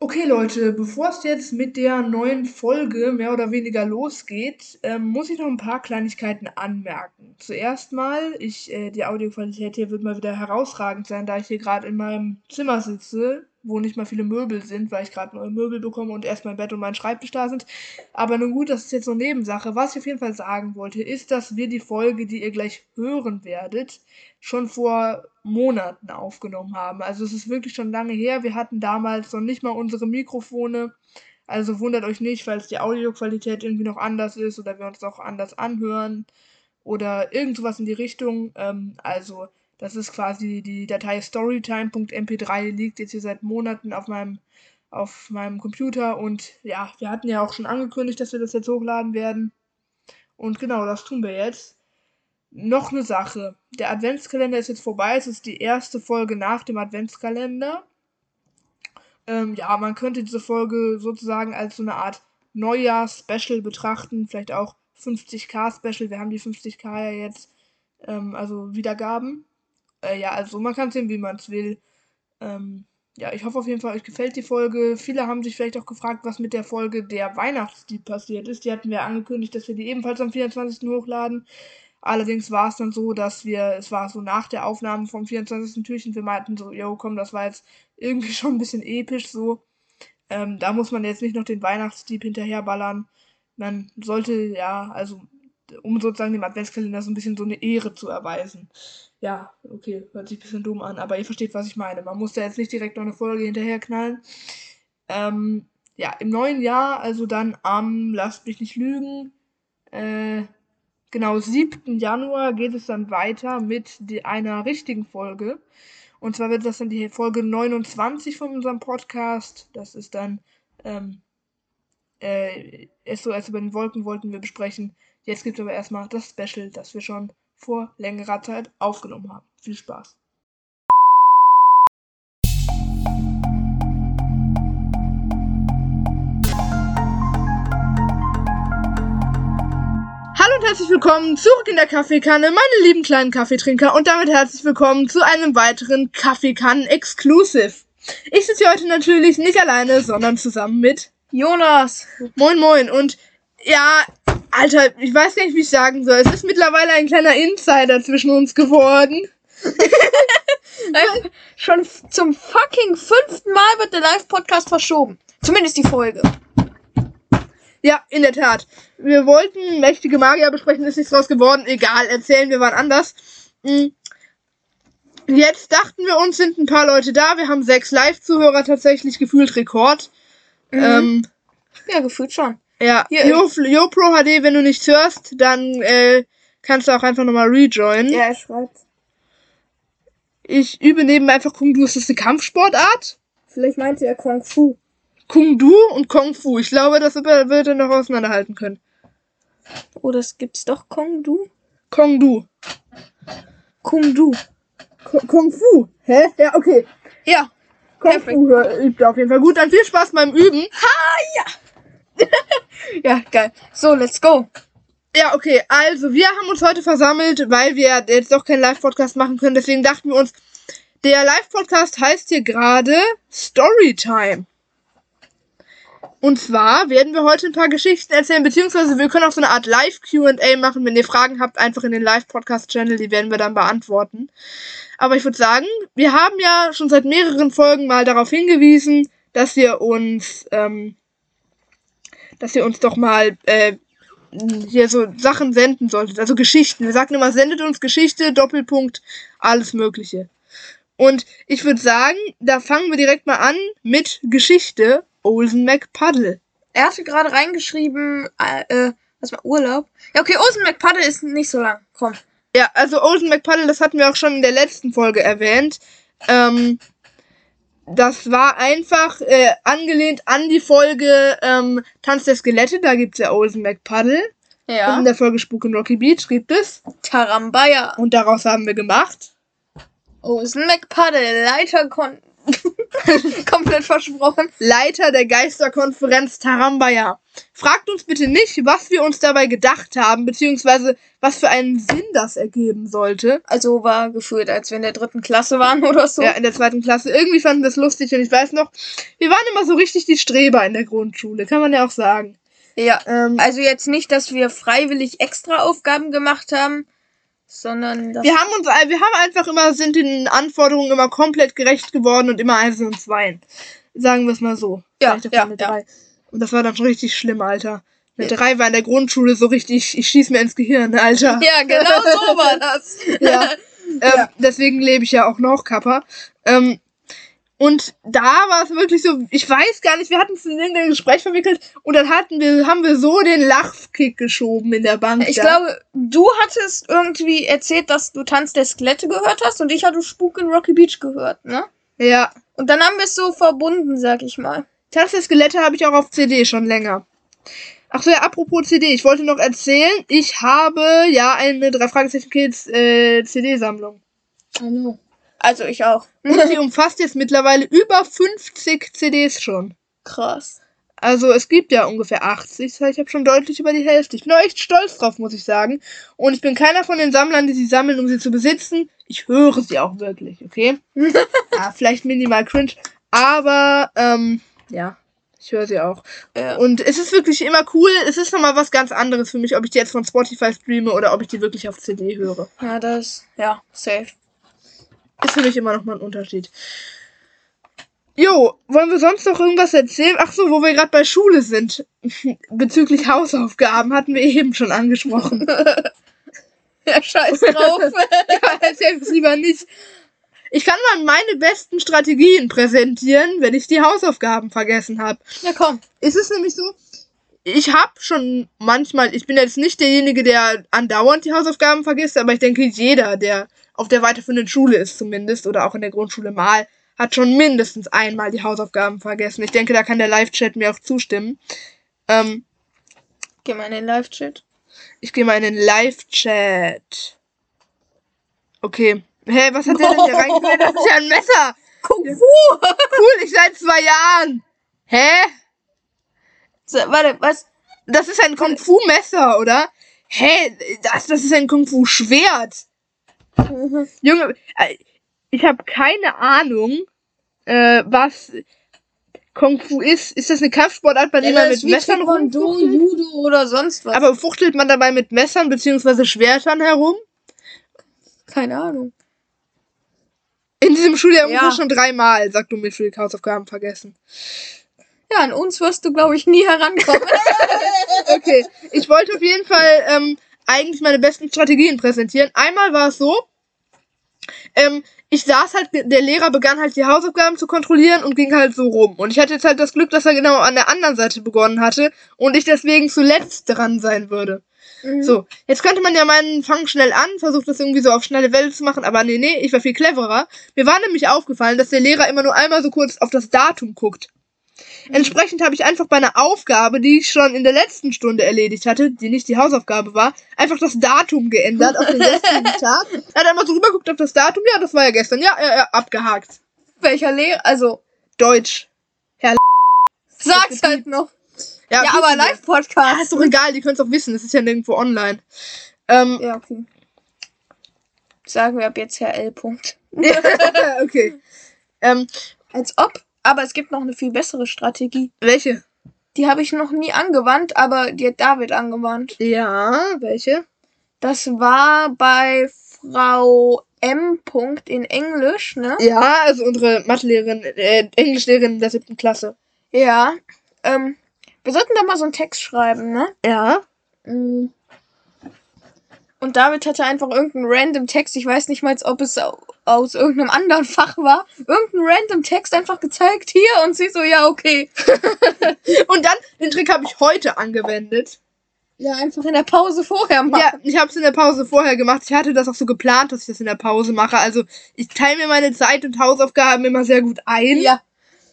Okay, Leute, bevor es jetzt mit der neuen Folge mehr oder weniger losgeht, ähm, muss ich noch ein paar Kleinigkeiten anmerken. Zuerst mal, ich, äh, die Audioqualität hier wird mal wieder herausragend sein, da ich hier gerade in meinem Zimmer sitze wo nicht mal viele Möbel sind, weil ich gerade neue Möbel bekomme und erst mein Bett und mein Schreibtisch da sind. Aber nun gut, das ist jetzt so Nebensache. Was ich auf jeden Fall sagen wollte, ist, dass wir die Folge, die ihr gleich hören werdet, schon vor Monaten aufgenommen haben. Also es ist wirklich schon lange her. Wir hatten damals noch nicht mal unsere Mikrofone. Also wundert euch nicht, falls die Audioqualität irgendwie noch anders ist oder wir uns auch anders anhören oder irgend sowas in die Richtung. Ähm, also das ist quasi die Datei storytime.mp3, liegt jetzt hier seit Monaten auf meinem, auf meinem Computer. Und ja, wir hatten ja auch schon angekündigt, dass wir das jetzt hochladen werden. Und genau, das tun wir jetzt. Noch eine Sache. Der Adventskalender ist jetzt vorbei. Es ist die erste Folge nach dem Adventskalender. Ähm, ja, man könnte diese Folge sozusagen als so eine Art Neujahr-Special betrachten. Vielleicht auch 50k-Special. Wir haben die 50k ja jetzt, ähm, also Wiedergaben. Äh, ja, also man kann sehen, wie man es will. Ähm, ja, ich hoffe auf jeden Fall, euch gefällt die Folge. Viele haben sich vielleicht auch gefragt, was mit der Folge der Weihnachtsdieb passiert ist. Die hatten wir angekündigt, dass wir die ebenfalls am 24. hochladen. Allerdings war es dann so, dass wir, es war so nach der Aufnahme vom 24. Türchen, wir meinten so, jo, komm, das war jetzt irgendwie schon ein bisschen episch so. Ähm, da muss man jetzt nicht noch den Weihnachtsdieb hinterherballern. Man sollte, ja, also, um sozusagen dem Adventskalender so ein bisschen so eine Ehre zu erweisen. Ja, okay, hört sich ein bisschen dumm an, aber ihr versteht, was ich meine. Man muss da jetzt nicht direkt noch eine Folge hinterher knallen. Ähm, ja, im neuen Jahr, also dann am, lasst mich nicht lügen, äh, genau, 7. Januar geht es dann weiter mit die, einer richtigen Folge. Und zwar wird das dann die Folge 29 von unserem Podcast. Das ist dann ähm, äh, SOS über den Wolken wollten wir besprechen. Jetzt gibt es aber erstmal das Special, das wir schon vor längerer Zeit aufgenommen haben. Viel Spaß! Hallo und herzlich willkommen zurück in der Kaffeekanne, meine lieben kleinen Kaffeetrinker und damit herzlich willkommen zu einem weiteren Kaffeekannen-Exclusive. Ich sitze hier heute natürlich nicht alleine, sondern zusammen mit Jonas. Moin Moin und ja, Alter, ich weiß gar nicht, wie ich sagen soll. Es ist mittlerweile ein kleiner Insider zwischen uns geworden. Schon zum fucking fünften Mal wird der Live-Podcast verschoben. Zumindest die Folge. Ja, in der Tat. Wir wollten mächtige Magier besprechen, ist nichts draus geworden. Egal, erzählen wir wann anders. Hm. Jetzt dachten wir uns, sind ein paar Leute da. Wir haben sechs Live-Zuhörer tatsächlich gefühlt Rekord. Mhm. Ähm, ja, gefühlt schon. Ja, Hier, Yo, HD, wenn du nichts hörst, dann äh, kannst du auch einfach nochmal rejoinen. Ja, er schreibt. Ich übe neben einfach Kung Du. Ist das eine Kampfsportart? Vielleicht meinte er Kung Fu. Kung Du und Kung Fu. Ich glaube, das wird er noch auseinanderhalten können. Oh, das gibt's doch Kung Du? Kung Du. Kung Du. Kung Fu. Hä? Ja, okay. Ja. Kung Fu übt auf jeden Fall. Gut, dann viel Spaß beim Üben. Ha, ja. ja, geil. So, let's go. Ja, okay. Also, wir haben uns heute versammelt, weil wir jetzt doch keinen Live-Podcast machen können. Deswegen dachten wir uns, der Live-Podcast heißt hier gerade Storytime. Und zwar werden wir heute ein paar Geschichten erzählen, beziehungsweise wir können auch so eine Art Live-QA machen. Wenn ihr Fragen habt, einfach in den Live-Podcast-Channel, die werden wir dann beantworten. Aber ich würde sagen, wir haben ja schon seit mehreren Folgen mal darauf hingewiesen, dass ihr uns ähm, dass ihr uns doch mal äh, hier so Sachen senden solltet, also Geschichten. Wir sagen immer, sendet uns Geschichte, Doppelpunkt, alles Mögliche. Und ich würde sagen, da fangen wir direkt mal an mit Geschichte Olsen McPuddle. Er hatte gerade reingeschrieben, äh, äh, was war Urlaub? Ja, okay, Olsen McPuddle ist nicht so lang. Komm. Ja, also Olsen McPuddle, das hatten wir auch schon in der letzten Folge erwähnt. Ähm, das war einfach äh, angelehnt an die Folge ähm, Tanz der Skelette. Da gibt's ja Olsen McPuddle. Ja. Und in der Folge Spuk in Rocky Beach gibt es Tarambaya. Und daraus haben wir gemacht Olsen McPuddle, Leiter Komplett versprochen. Leiter der Geisterkonferenz Tarambaya. Fragt uns bitte nicht, was wir uns dabei gedacht haben, beziehungsweise was für einen Sinn das ergeben sollte. Also war gefühlt, als wir in der dritten Klasse waren oder so. Ja, in der zweiten Klasse. Irgendwie fanden wir das lustig und ich weiß noch, wir waren immer so richtig die Streber in der Grundschule, kann man ja auch sagen. Ja. Ähm, Also jetzt nicht, dass wir freiwillig extra Aufgaben gemacht haben, sondern wir haben uns, wir haben einfach immer, sind den Anforderungen immer komplett gerecht geworden und immer eins und zwei. Sagen wir es mal so. Ja, ja, ja. Und das war dann schon richtig schlimm, Alter. Eine Ja. drei war in der Grundschule so richtig, ich schieß mir ins Gehirn, Alter. Ja, genau so war das. Ja. Ähm, Ja. Deswegen lebe ich ja auch noch, Kappa. Ähm, und da war es wirklich so, ich weiß gar nicht, wir hatten es in irgendein Gespräch verwickelt und dann hatten wir, haben wir so den Lachkick geschoben in der Bank. Ich da. glaube, du hattest irgendwie erzählt, dass du Tanz der Skelette gehört hast und ich hatte Spuk in Rocky Beach gehört, ne? Ja. Und dann haben wir es so verbunden, sag ich mal. Tanz der Skelette habe ich auch auf CD schon länger. Ach so, ja, apropos CD, ich wollte noch erzählen, ich habe ja eine drei Fragezeichen Kids äh, CD-Sammlung. Also ich auch. Und die umfasst jetzt mittlerweile über 50 CDs schon. Krass. Also es gibt ja ungefähr 80, das heißt, ich habe schon deutlich über die Hälfte. Ich bin auch echt stolz drauf, muss ich sagen. Und ich bin keiner von den Sammlern, die sie sammeln, um sie zu besitzen. Ich höre sie auch wirklich, okay? ja, vielleicht minimal cringe, aber ähm, ja, ich höre sie auch. Ja. Und es ist wirklich immer cool. Es ist nochmal was ganz anderes für mich, ob ich die jetzt von Spotify streame oder ob ich die wirklich auf CD höre. Ja, das, ja, safe. Ist für mich immer noch mal ein Unterschied. Jo, wollen wir sonst noch irgendwas erzählen? Ach so, wo wir gerade bei Schule sind. Bezüglich Hausaufgaben hatten wir eben schon angesprochen. Ja, scheiß drauf. ja, erzähl es lieber nicht. Ich kann mal meine besten Strategien präsentieren, wenn ich die Hausaufgaben vergessen habe. ja, komm. Es ist nämlich so, ich habe schon manchmal, ich bin jetzt nicht derjenige, der andauernd die Hausaufgaben vergisst, aber ich denke, jeder, der auf der weiterführenden Schule ist zumindest oder auch in der Grundschule mal, hat schon mindestens einmal die Hausaufgaben vergessen. Ich denke, da kann der Live-Chat mir auch zustimmen. Ähm, Geh mal in den Live-Chat. ich gehe mal in den Live-Chat. Okay. Hä, was hat der denn hier reingestellt? Das ist ja ein Messer. Kung Fu! Cool, ich seit zwei Jahren. Hä? So, warte, was? Das ist ein Kung-Fu-Messer, oder? Hä? Das, das ist ein Kung-Fu-Schwert. Junge, äh, ich habe keine Ahnung, äh, was Kung-Fu ist. Ist das eine Kampfsportart, bei der man mit Messern Taekwondo, rumfuchtelt? Judo oder sonst was. Aber fuchtelt man dabei mit Messern bzw. Schwertern herum? keine Ahnung. In diesem Schuljahr Ja. ungefähr schon dreimal, sagt du mit für die Hausaufgaben vergessen. Ja, an uns wirst du, glaube ich, nie herankommen. Okay, ich wollte auf jeden Fall ähm, eigentlich meine besten Strategien präsentieren. Einmal war es so, ähm, ich saß halt, der Lehrer begann halt die Hausaufgaben zu kontrollieren und ging halt so rum. Und ich hatte jetzt halt das Glück, dass er genau an der anderen Seite begonnen hatte und ich deswegen zuletzt dran sein würde. Mhm. So, jetzt könnte man ja meinen, fang schnell an, versucht das irgendwie so auf schnelle Welle zu machen, aber nee, nee, ich war viel cleverer. Mir war nämlich aufgefallen, dass der Lehrer immer nur einmal so kurz auf das Datum guckt. Entsprechend habe ich einfach bei einer Aufgabe, die ich schon in der letzten Stunde erledigt hatte, die nicht die Hausaufgabe war, einfach das Datum geändert auf den gestrigen Tag. Er hat einmal so rübergeguckt auf das Datum, ja, das war ja gestern, ja, ja, ja abgehakt. Welcher Lehrer? Also, Deutsch. sag's halt noch. Ja, Ja, aber Live-Podcast. ist doch egal, die können es auch wissen, das ist ja nirgendwo online. Ähm, Ja, okay. Sagen wir ab jetzt Herr L. Punkt. okay. Ähm, Als ob. Aber es gibt noch eine viel bessere Strategie. welche? Die habe ich noch nie angewandt, aber die hat David angewandt. Ja, welche? Das war bei Frau M. Punkt in Englisch, ne? Ja, also unsere Mathelehrerin, äh, Englischlehrerin der siebten Klasse. Ja. Ähm, wir sollten da mal so einen Text schreiben, ne? Ja. Mm. Und David hatte einfach irgendeinen random Text, ich weiß nicht mal, ob es aus irgendeinem anderen Fach war, irgendeinen random Text einfach gezeigt hier und sie so, ja, okay. Und dann, den Trick habe ich heute angewendet. Ja, einfach in der Pause vorher machen. Ja, ich habe es in der Pause vorher gemacht. Ich hatte das auch so geplant, dass ich das in der Pause mache. Also ich teile mir meine Zeit und Hausaufgaben immer sehr gut ein. Ja.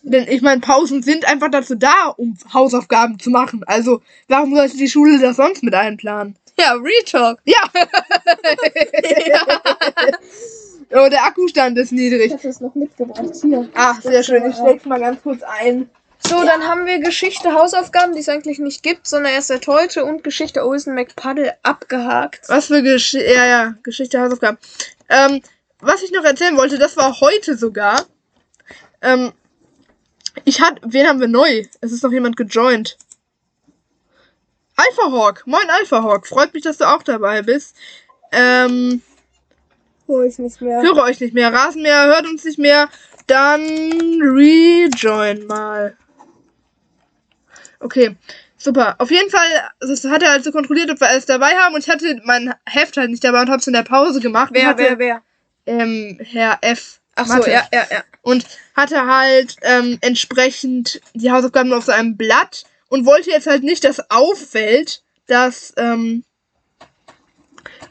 Denn ich meine, Pausen sind einfach dazu da, um Hausaufgaben zu machen. Also warum sollte die Schule das sonst mit einplanen? Ja, Real Talk. Ja. Oh, der Akkustand ist Ich niedrig. habe das noch mitgebracht. Hier. Ach, sehr schön. Ich steck's mal ganz kurz ein. So, dann haben wir Geschichte Hausaufgaben, die es eigentlich nicht gibt, sondern erst seit heute und Geschichte Olsen McPuddle abgehakt. Was für Geschichte, ja, ja, Geschichte, Hausaufgaben. Ähm, was ich noch erzählen wollte, das war heute sogar. Ähm, ich hatte, wen haben wir neu? Es ist noch jemand gejoint. Alpha Hawk, moin Alpha Hawk, freut mich, dass du auch dabei bist. Ähm, Hol ich nicht mehr. höre euch nicht mehr, Rasenmäher hört uns nicht mehr, dann rejoin mal. Okay, super. Auf jeden Fall, das hat er also kontrolliert, ob wir alles dabei haben und ich hatte mein Heft halt nicht dabei und hab's in der Pause gemacht. Wer, hatte, wer, wer? Ähm, Herr F. Ach so, ja, ja, ja. Und hatte halt ähm, entsprechend die Hausaufgaben auf so einem Blatt und wollte jetzt halt nicht, dass auffällt, dass, ähm,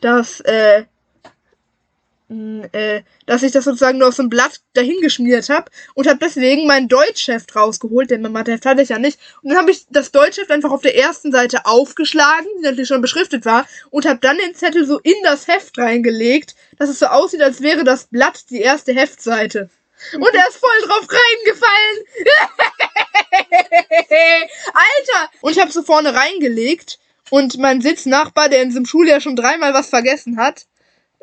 dass, äh, äh, dass ich das sozusagen nur auf so ein Blatt dahingeschmiert habe und habe deswegen mein Deutschheft rausgeholt, denn mein Matheheft hatte ich ja nicht. Und dann habe ich das Deutschheft einfach auf der ersten Seite aufgeschlagen, die natürlich schon beschriftet war, und habe dann den Zettel so in das Heft reingelegt, dass es so aussieht, als wäre das Blatt die erste Heftseite. Und er ist voll drauf reingefallen. Alter! Und ich habe so vorne reingelegt und mein Sitznachbar, der in diesem Schuljahr schon dreimal was vergessen hat,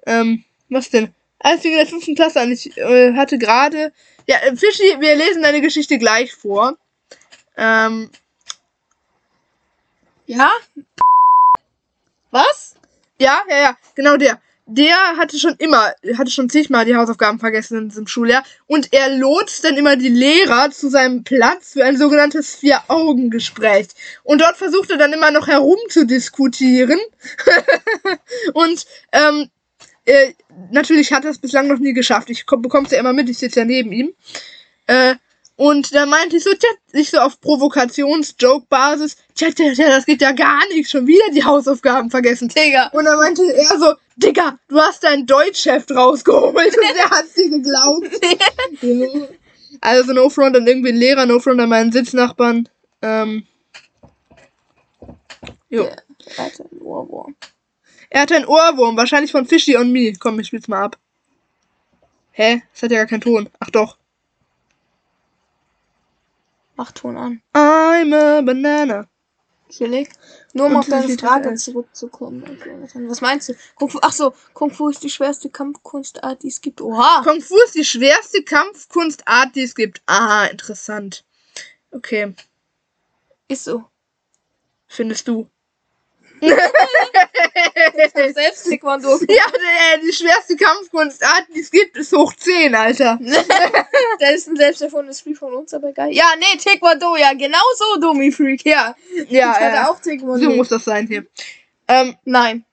ähm, was denn? Als wir in der fünften Klasse an, ich äh, hatte gerade, ja, äh, Fischi, wir lesen deine Geschichte gleich vor. Ähm, Ja? Was? ja, ja, ja, genau der. Der hatte schon immer, hatte schon zigmal die Hausaufgaben vergessen in diesem Schuljahr. Und er lotst dann immer die Lehrer zu seinem Platz für ein sogenanntes Vier-Augen-Gespräch. Und dort versucht er dann immer noch herumzudiskutieren. und ähm, äh, natürlich hat er es bislang noch nie geschafft. Ich bekomme es ja immer mit, ich sitze ja neben ihm. Äh, und da meinte ich so, tja, ich so auf Provokations-Joke-Basis, tja, tja, tja, das geht ja gar nicht, schon wieder die Hausaufgaben vergessen. Digga. Und dann meinte er so, Digga, du hast dein Deutschheft rausgeholt und der hat dir geglaubt. Also no front an irgendwie einen Lehrer, no front an meinen Sitznachbarn. Ähm, jo. Ja. Alter, ein Ohrwurm. Er hatte einen Ohrwurm, wahrscheinlich von Fishy on Me. Komm, ich spiel's mal ab. Hä? Das hat ja gar keinen Ton. Ach doch. Mach Ton an. I'm a banana. Chillig. Nur um Und auf deine Frage zurückzukommen. Was meinst du? Kung Fu, ach so, Kung Fu ist die schwerste Kampfkunstart, die es gibt. Oha! Kung Fu ist die schwerste Kampfkunstart, die es gibt. Ah, interessant. Okay, Ist so. findest du? Selbst Taekwondo. Ja, äh, die schwerste Kampfkunstart, die es gibt, ist hoch 10, Alter. Das ist ein selbst erfundenes Spiel von uns, aber geil. Ja, nee, Taekwondo, ja, genau so, Dummy Freak, ja. Ja, ich hatte äh, auch Taekwondo. so muss das sein hier. Ähm, Nein.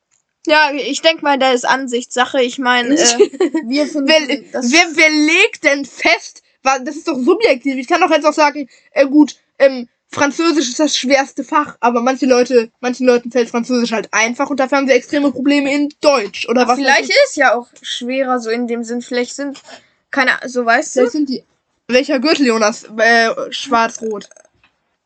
Ja, ich denke mal, da ist Ansichtssache. Ich meine, äh, wir finden wer, das wer, wer legt denn fest, wa- das ist doch subjektiv. Ich kann doch jetzt auch sagen, äh, gut, ähm, Französisch ist das schwerste Fach, aber manche Leute, manchen Leuten fällt Französisch halt einfach und dafür haben sie extreme Probleme in Deutsch oder was. vielleicht ist ja auch schwerer, so in dem Sinn. Vielleicht sind keine, so weißt Vielleicht du? sind die. Welcher Gürtel, Jonas? Äh, schwarz-rot.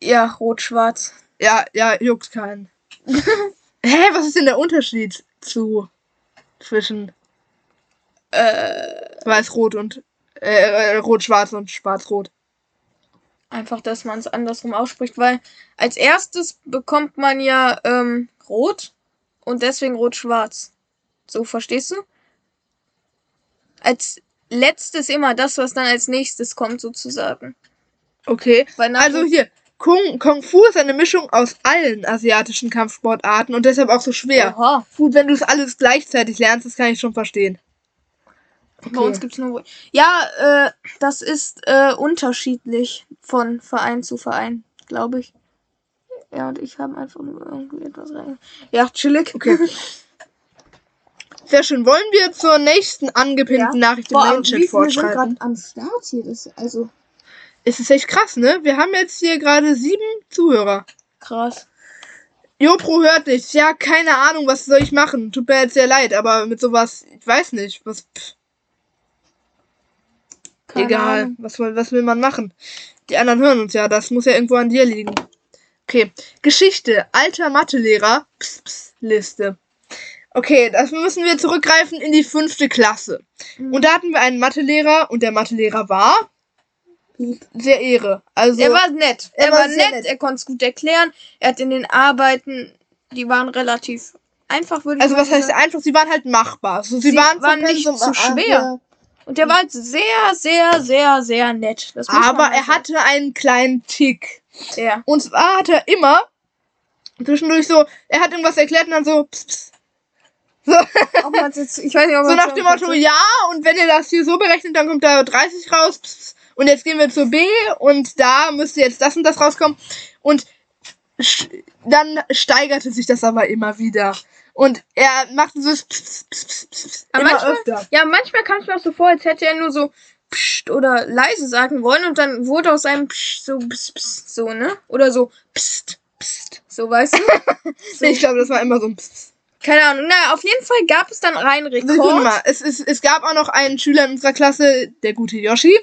Ja, rot-schwarz. Ja, ja, juckt keinen. Hä, was ist denn der Unterschied zu zwischen Äh, weiß-rot und äh, äh, rot-schwarz und schwarz-rot? Einfach, dass man es andersrum ausspricht, weil als erstes bekommt man ja ähm, rot und deswegen rot-schwarz. So, verstehst du? Als letztes immer das, was dann als nächstes kommt, sozusagen. Okay. Also hier, Kung, Kung Fu ist eine Mischung aus allen asiatischen Kampfsportarten und deshalb auch so schwer. Oha. Gut, wenn du es alles gleichzeitig lernst, das kann ich schon verstehen. Bei uns gibt's nur. Wo- Ja, äh, das ist äh, unterschiedlich von Verein zu Verein, glaube ich. Ja, und ich habe einfach nur irgendwie etwas rein. Ja, chillig. Okay. Sehr schön. Wollen wir zur nächsten angepinnten Nachricht im Main-Chat wie viele sind fortschreiten? gerade am Start hier? Das, also Es ist echt krass, ne? Wir haben jetzt hier gerade sieben Zuhörer. krass. Jopro hört nicht. Ja, keine Ahnung, was soll ich machen? Tut mir jetzt sehr leid, aber mit sowas, ich weiß nicht, was, pff, Keine egal, Ahnung. was, will- was will man machen? Die anderen hören uns ja, das muss ja irgendwo an dir liegen. Okay, Geschichte, alter Mathelehrer, ps, ps, Liste. Okay, das müssen wir zurückgreifen in die fünfte Klasse. Mhm. Und da hatten wir einen Mathelehrer und der Mathelehrer war sehr Ehre. Also Er war nett. Er Er, war war, nett, nett. er konnte es gut erklären. Er hat in den Arbeiten, die waren relativ einfach, würde ich also was heißt einfach, sie waren halt machbar. So, sie, Sie waren, waren nicht zu ah, schwer. Und der war halt sehr, sehr, sehr, sehr nett. Aber er hatte einen kleinen Tick. Ja. Und zwar hat er immer zwischendurch so, er hat irgendwas erklärt und dann so, pss, pss. so, jetzt, ich weiß nicht, ob so nach dem Motto, ja, und wenn ihr das hier so berechnet, dann kommt da 30 raus. Pss, pss. Und jetzt gehen wir zur B und da müsste jetzt das und das rauskommen. Und dann steigerte sich das aber immer wieder. Und er machte so pss, pss, pss, Aber manchmal- öfter. Ja, manchmal kam es mir auch so vor, als hätte er nur so psst oder leise sagen wollen und dann wurde aus einem psst so psst, psst, so, ne? Oder so psst, psst, so, weißt du? so. Ich glaube, das war immer so ein Pss. Keine Ahnung. Naja, auf jeden Fall gab es dann rein Rekord. mal, es, es, es gab auch noch einen Schüler in unserer Klasse, der gute Yoshi,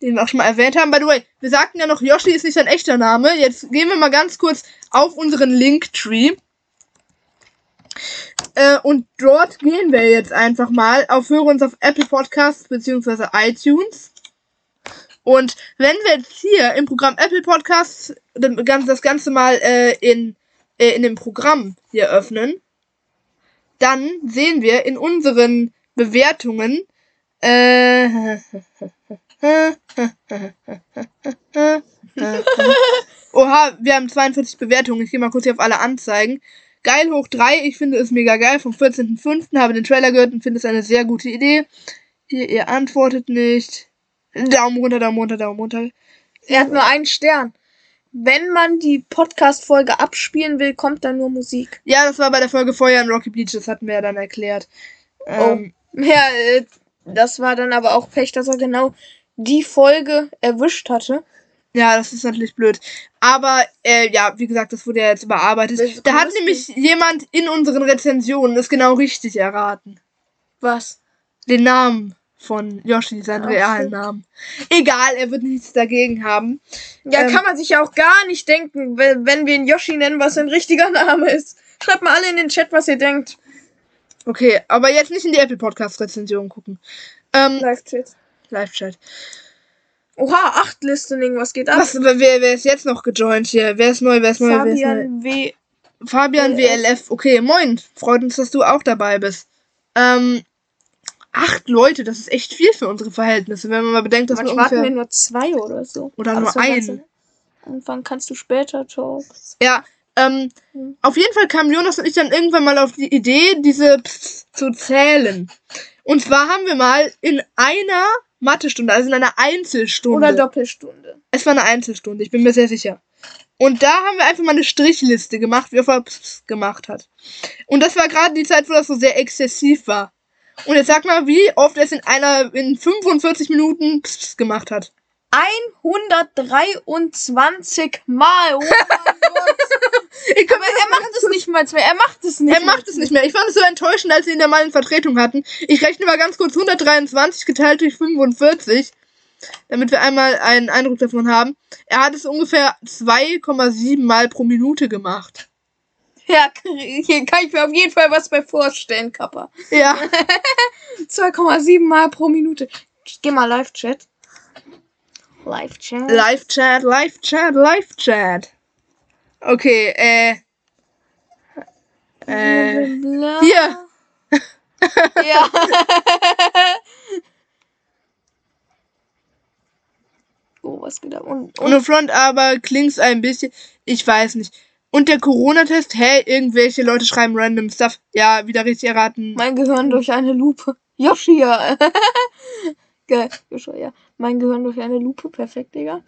den wir auch schon mal erwähnt haben. By the way, wir sagten ja noch, Yoshi ist nicht sein echter Name. Jetzt gehen wir mal ganz kurz auf unseren Linktree. Äh, und dort gehen wir jetzt einfach mal auf Höre uns auf Apple Podcasts beziehungsweise iTunes. Und wenn wir jetzt hier im Programm Apple Podcasts das Ganze- das Ganze mal äh, in, äh, in dem Programm hier öffnen, dann sehen wir in unseren Bewertungen, äh, Oha, wir haben 42 Bewertungen. Ich gehe mal kurz hier auf alle Anzeigen. Geil hoch 3, ich finde es mega geil. Vom 14.05. habe den Trailer gehört und finde es eine sehr gute Idee. Ihr, ihr antwortet nicht. Daumen runter, Daumen runter, Daumen runter. Er hat nur einen Stern. Wenn man die Podcast-Folge abspielen will, kommt da nur Musik. Ja, das war bei der Folge vorher in Rocky Beach, das hatten wir ja dann erklärt. Ähm, Ja, äh, das war dann aber auch Pech, dass er genau die Folge erwischt hatte. Ja, das ist natürlich blöd. Aber äh, ja, wie gesagt, das wurde ja jetzt überarbeitet. Das Da hat nämlich jemand in unseren Rezensionen es genau richtig erraten. Was? Den Namen von Yoshi, seinen Ach realen. Namen. Egal, er wird nichts dagegen haben. Ja, Ähm, kann man sich ja auch gar nicht denken, wenn wenn wir ihn Yoshi nennen, was sein richtiger Name ist. Schreibt mal alle in den Chat, was ihr denkt. Okay, aber jetzt nicht in die Apple Podcast Rezension gucken. Ähm, Live-Chat. Live-Chat. Oha, acht Listening, was geht ab? Was, wer, wer ist jetzt noch gejoint hier? Wer ist neu? Wer ist neu? Wer ist neu? Fabian W. Fabian WLF. WLF. Okay, moin. Freut uns, dass du auch dabei bist. Ähm, acht Leute, das ist echt viel für unsere Verhältnisse, wenn man mal bedenkt, dass wir Manchmal hatten wir ungefähr... nur zwei oder so. Oder Aber nur ganz einen. am Anfang kannst du später Talks. Ja, ähm, Hm. auf jeden Fall kam Jonas und ich dann irgendwann mal auf die Idee, diese Pss zu zählen. Und zwar haben wir mal in einer Mathestunde, also in einer Einzelstunde. Oder Doppelstunde. Es war eine Einzelstunde, ich bin mir sehr sicher. Und da haben wir einfach mal eine Strichliste gemacht, wie er gemacht hat. Und das war gerade die Zeit, wo das so sehr exzessiv war. Und jetzt sag mal, wie oft er es in einer, in 45 Minuten gemacht hat. 123 Mal. Oh. Ich kann Aber er macht es nicht mal mehr. Er macht es nicht Er macht es nicht mehr. Ich fand es so enttäuschend, als sie ihn da mal in Vertretung hatten. Ich rechne mal ganz kurz 123 geteilt durch 45, damit wir einmal einen Eindruck davon haben. Er hat es ungefähr 2,7 Mal pro Minute gemacht. Ja, hier kann ich mir auf jeden Fall was bei vorstellen, Kappa. Ja. 2,7 Mal pro Minute. Ich geh mal Live-Chat. Live-Chat. Live-Chat, Live-Chat, Live-Chat. Okay, äh. Äh. Hier. Ja. oh, was geht ab? Und, Und im Front aber klingt's ein bisschen. Ich weiß nicht. Und der Corona-Test, hä? Irgendwelche Leute schreiben random Stuff. Ja, wieder richtig erraten. mein Gehirn durch eine Lupe. Yoshia. Geil. Yoshia, ja. Mein Gehirn durch eine Lupe. Perfekt, Digga.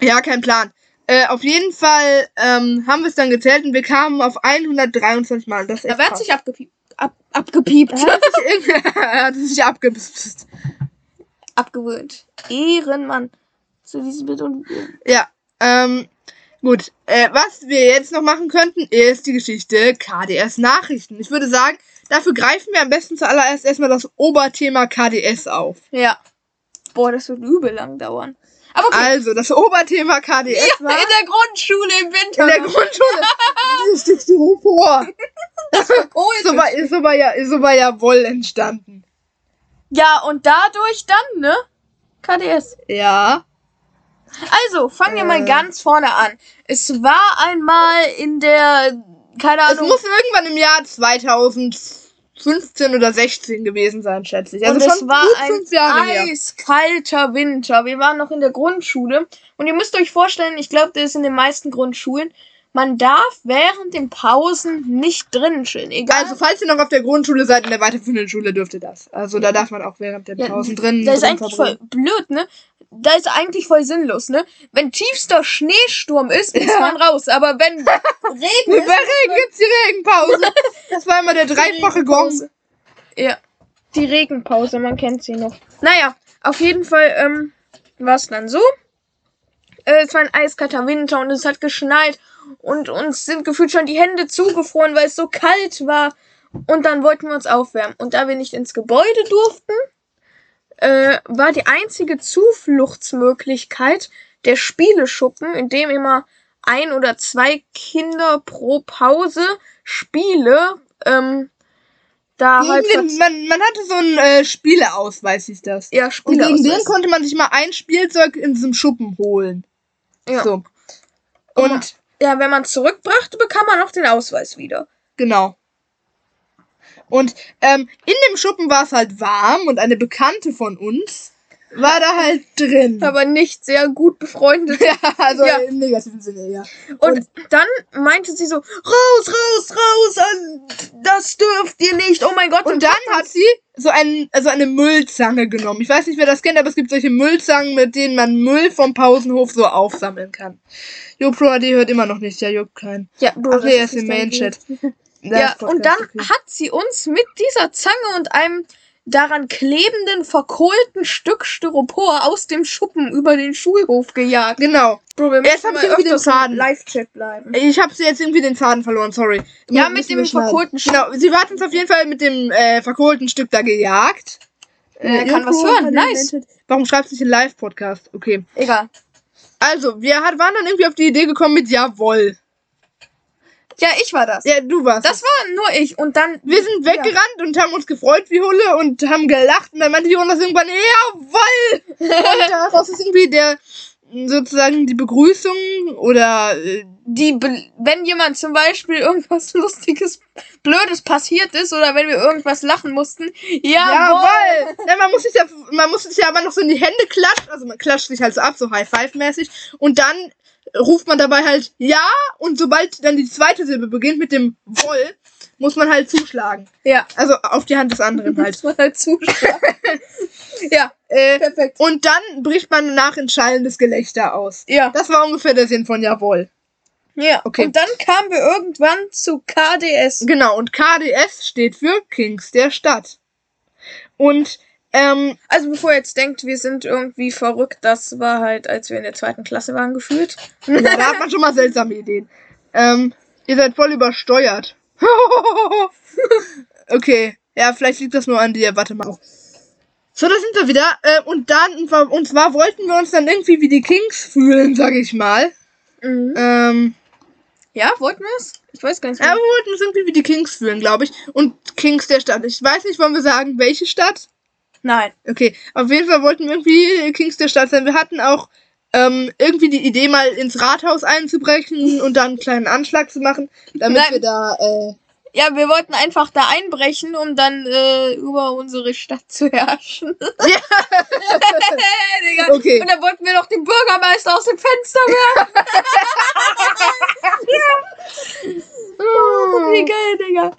Ja, kein Plan. Äh, auf jeden Fall ähm, haben wir es dann gezählt und wir kamen auf 123 Mal. Das ist Da wird sich abgepiept. Ab, abgepiept. Er hat sich, er hat sich abgepasst. Abgewöhnt. Ehrenmann. Zu diesem Bild und. Ja, ähm, gut. Äh, was wir jetzt noch machen könnten, ist die Geschichte KDS Nachrichten. Ich würde sagen, dafür greifen wir am besten zuallererst erstmal das Oberthema KDS auf. Ja. Boah, das wird übel lang dauern. Aber okay. Also, das Oberthema KDS war in der Grundschule im Winter. in der Grundschule. Dieses Stück Styropor. So war, so war ja, so war ja Woll entstanden. Ja, und dadurch dann, ne? KDS. Ja. Also, fangen wir mal Äh. ganz vorne an. Es war einmal in der, keine Es Ahnung, muss irgendwann im Jahr 2015 oder 16 gewesen sein, schätze ich. Also und schon es war ein eiskalter Winter. Wir waren noch in der Grundschule. Und ihr müsst euch vorstellen, ich glaube, das ist in den meisten Grundschulen, man darf während den Pausen nicht drinnen chillen. Egal. Also, falls ihr noch auf der Grundschule seid, in der weiterführenden Schule dürft ihr das. Also, da darf man auch während der Ja, Pausen drin. das ist drin eigentlich voll blöd, ne? Da ist eigentlich voll sinnlos, ne? Wenn tiefster Schneesturm ist, ist man raus. Aber wenn Regen Bei ist, Regen gibt's die Regenpause. Das war immer der dreifache Gong. Ja, die Regenpause, man kennt sie noch. Naja, auf jeden Fall ähm, war es dann so. Äh, es war ein eiskalter Winter und es hat geschneit und uns sind gefühlt schon die Hände zugefroren, weil es so kalt war. Und dann wollten wir uns aufwärmen. Und da wir nicht ins Gebäude durften, äh, war die einzige Zufluchtsmöglichkeit der Spieleschuppen, in dem immer ein oder zwei Kinder pro Pause Spiele ähm, da halt man, man hatte so einen äh, Spieleausweis, hieß das. ja, Und Spiele gegen den konnte man sich mal ein Spielzeug in diesem Schuppen holen. ja. So. Und Und, ja, wenn man zurückbrachte, bekam man auch den Ausweis wieder. genau. Und ähm, in dem Schuppen war es halt warm und eine Bekannte von uns war da halt drin. Aber nicht sehr gut befreundet. ja, also Ja. im negativen Sinne, ja. Und, dann meinte sie so, raus, raus, raus, das dürft ihr nicht, oh mein Gott. Und dann hat sie so, ein, also eine Müllzange genommen. Ich weiß nicht, wer das kennt, aber es gibt solche Müllzangen, mit denen man Müll vom Pausenhof so aufsammeln kann. Jo Pro AD hört immer noch nicht, ja, juckt keinen. Ja, Bro, Ach nee, er ist im Main-Chat. Ja, und dann hat sie uns mit dieser Zange und einem daran klebenden, verkohlten Stück Styropor aus dem Schuppen über den Schulhof gejagt. Genau. Bro, wir Jetzt müssen hab ich mal irgendwie den Faden. Live-Chat bleiben. Ich habe sie jetzt irgendwie den Faden verloren, sorry. Ja, mit dem verkohlten Stück. Genau, sie hat uns auf jeden Fall mit dem äh, verkohlten Stück da gejagt. Ja, Jo kann was Pro hören, nice. Warum schreibst du nicht in Live-Podcast? Okay. Egal. Also, wir hat, waren dann irgendwie auf die Idee gekommen mit Jawoll. Ja, ich war das. Ja, du warst. Das war nur ich. Und dann. Wir sind weggerannt und haben uns gefreut wie Hulle und haben gelacht und dann meinte Jonas irgendwann, jawoll! Und daraus ist irgendwie der, sozusagen die Begrüßung oder, äh, die, Be- wenn jemand zum Beispiel irgendwas Lustiges, Blödes passiert ist oder wenn wir irgendwas lachen mussten, jawohl. jawoll! Ja, man muss sich ja, man muss sich ja aber noch so in die Hände klatschen, also man klatscht sich halt so ab, so High-Five-mäßig und dann ruft man dabei halt ja und sobald dann die zweite Silbe beginnt mit dem Woll, muss man halt zuschlagen. Ja, Also auf die Hand des anderen halt. muss man halt zuschlagen. ja, Äh, perfekt. und dann bricht man nach in schallendes Gelächter aus. Ja, Das war ungefähr der Sinn von Jawohl. ja. Okay. Und dann kamen wir irgendwann zu KDS. Genau, und KDS steht für Kings der Stadt. Und, ähm, Also bevor ihr jetzt denkt, wir sind irgendwie verrückt, das war halt, als wir in der zweiten Klasse waren, gefühlt. ja, da hat man schon mal seltsame Ideen. Ähm, ihr seid voll übersteuert. okay, ja, vielleicht liegt das nur an dir. Warte mal. So, da sind wir wieder. Äh, und dann, und zwar wollten wir uns dann irgendwie wie die Kings fühlen, sag ich mal. Mhm. Ähm, Ja, wollten wir es? Ich weiß gar nicht ja, wir wollten uns irgendwie wie die Kings fühlen, glaube ich. Und Kings der Stadt. Ich weiß nicht, wollen wir sagen, welche Stadt? Nein. Okay, auf jeden Fall wollten wir irgendwie Kings der Stadt sein. Wir hatten auch ähm, irgendwie die Idee, mal ins Rathaus einzubrechen und dann einen kleinen Anschlag zu machen, damit Nein. wir da, äh, Ja, wir wollten einfach da einbrechen, um dann äh, über unsere Stadt zu herrschen. Ja. Okay. Und dann wollten wir noch den Bürgermeister aus dem Fenster werfen. Oh. Wie geil, Digga.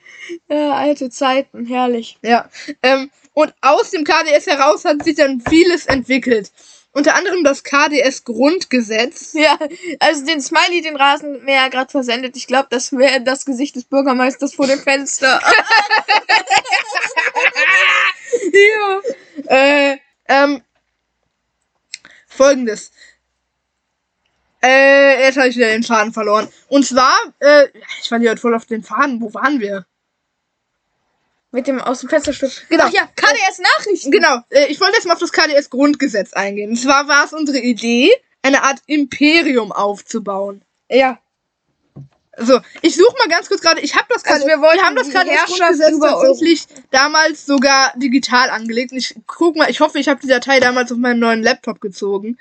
Ja, alte Zeiten, herrlich. Ja. Ähm, und aus dem KDS heraus hat sich dann vieles entwickelt. Unter anderem das KDS-Grundgesetz. Ja, also den Smiley, den Rasenmäher gerade versendet. Ich glaube, das wäre das Gesicht des Bürgermeisters vor dem Fenster. ja. Äh, ähm, folgendes. Äh, jetzt habe ich wieder den Faden verloren. Und zwar, äh, ich fand heute voll auf den Faden. Wo waren wir? Mit dem aus dem Fensterstück. Genau. Ach ja, KDS-Nachrichten. Genau, äh, ich wollte jetzt mal auf das KDS-Grundgesetz eingehen. Und zwar war es unsere Idee, eine Art Imperium aufzubauen. Ja. Also, ich suche mal ganz kurz gerade. Ich habe das Also gerade. wir wollten haben das gerade Grundgesetz tatsächlich damals sogar digital angelegt. Und ich guck mal, ich hoffe, ich habe die Datei damals auf meinen neuen Laptop gezogen.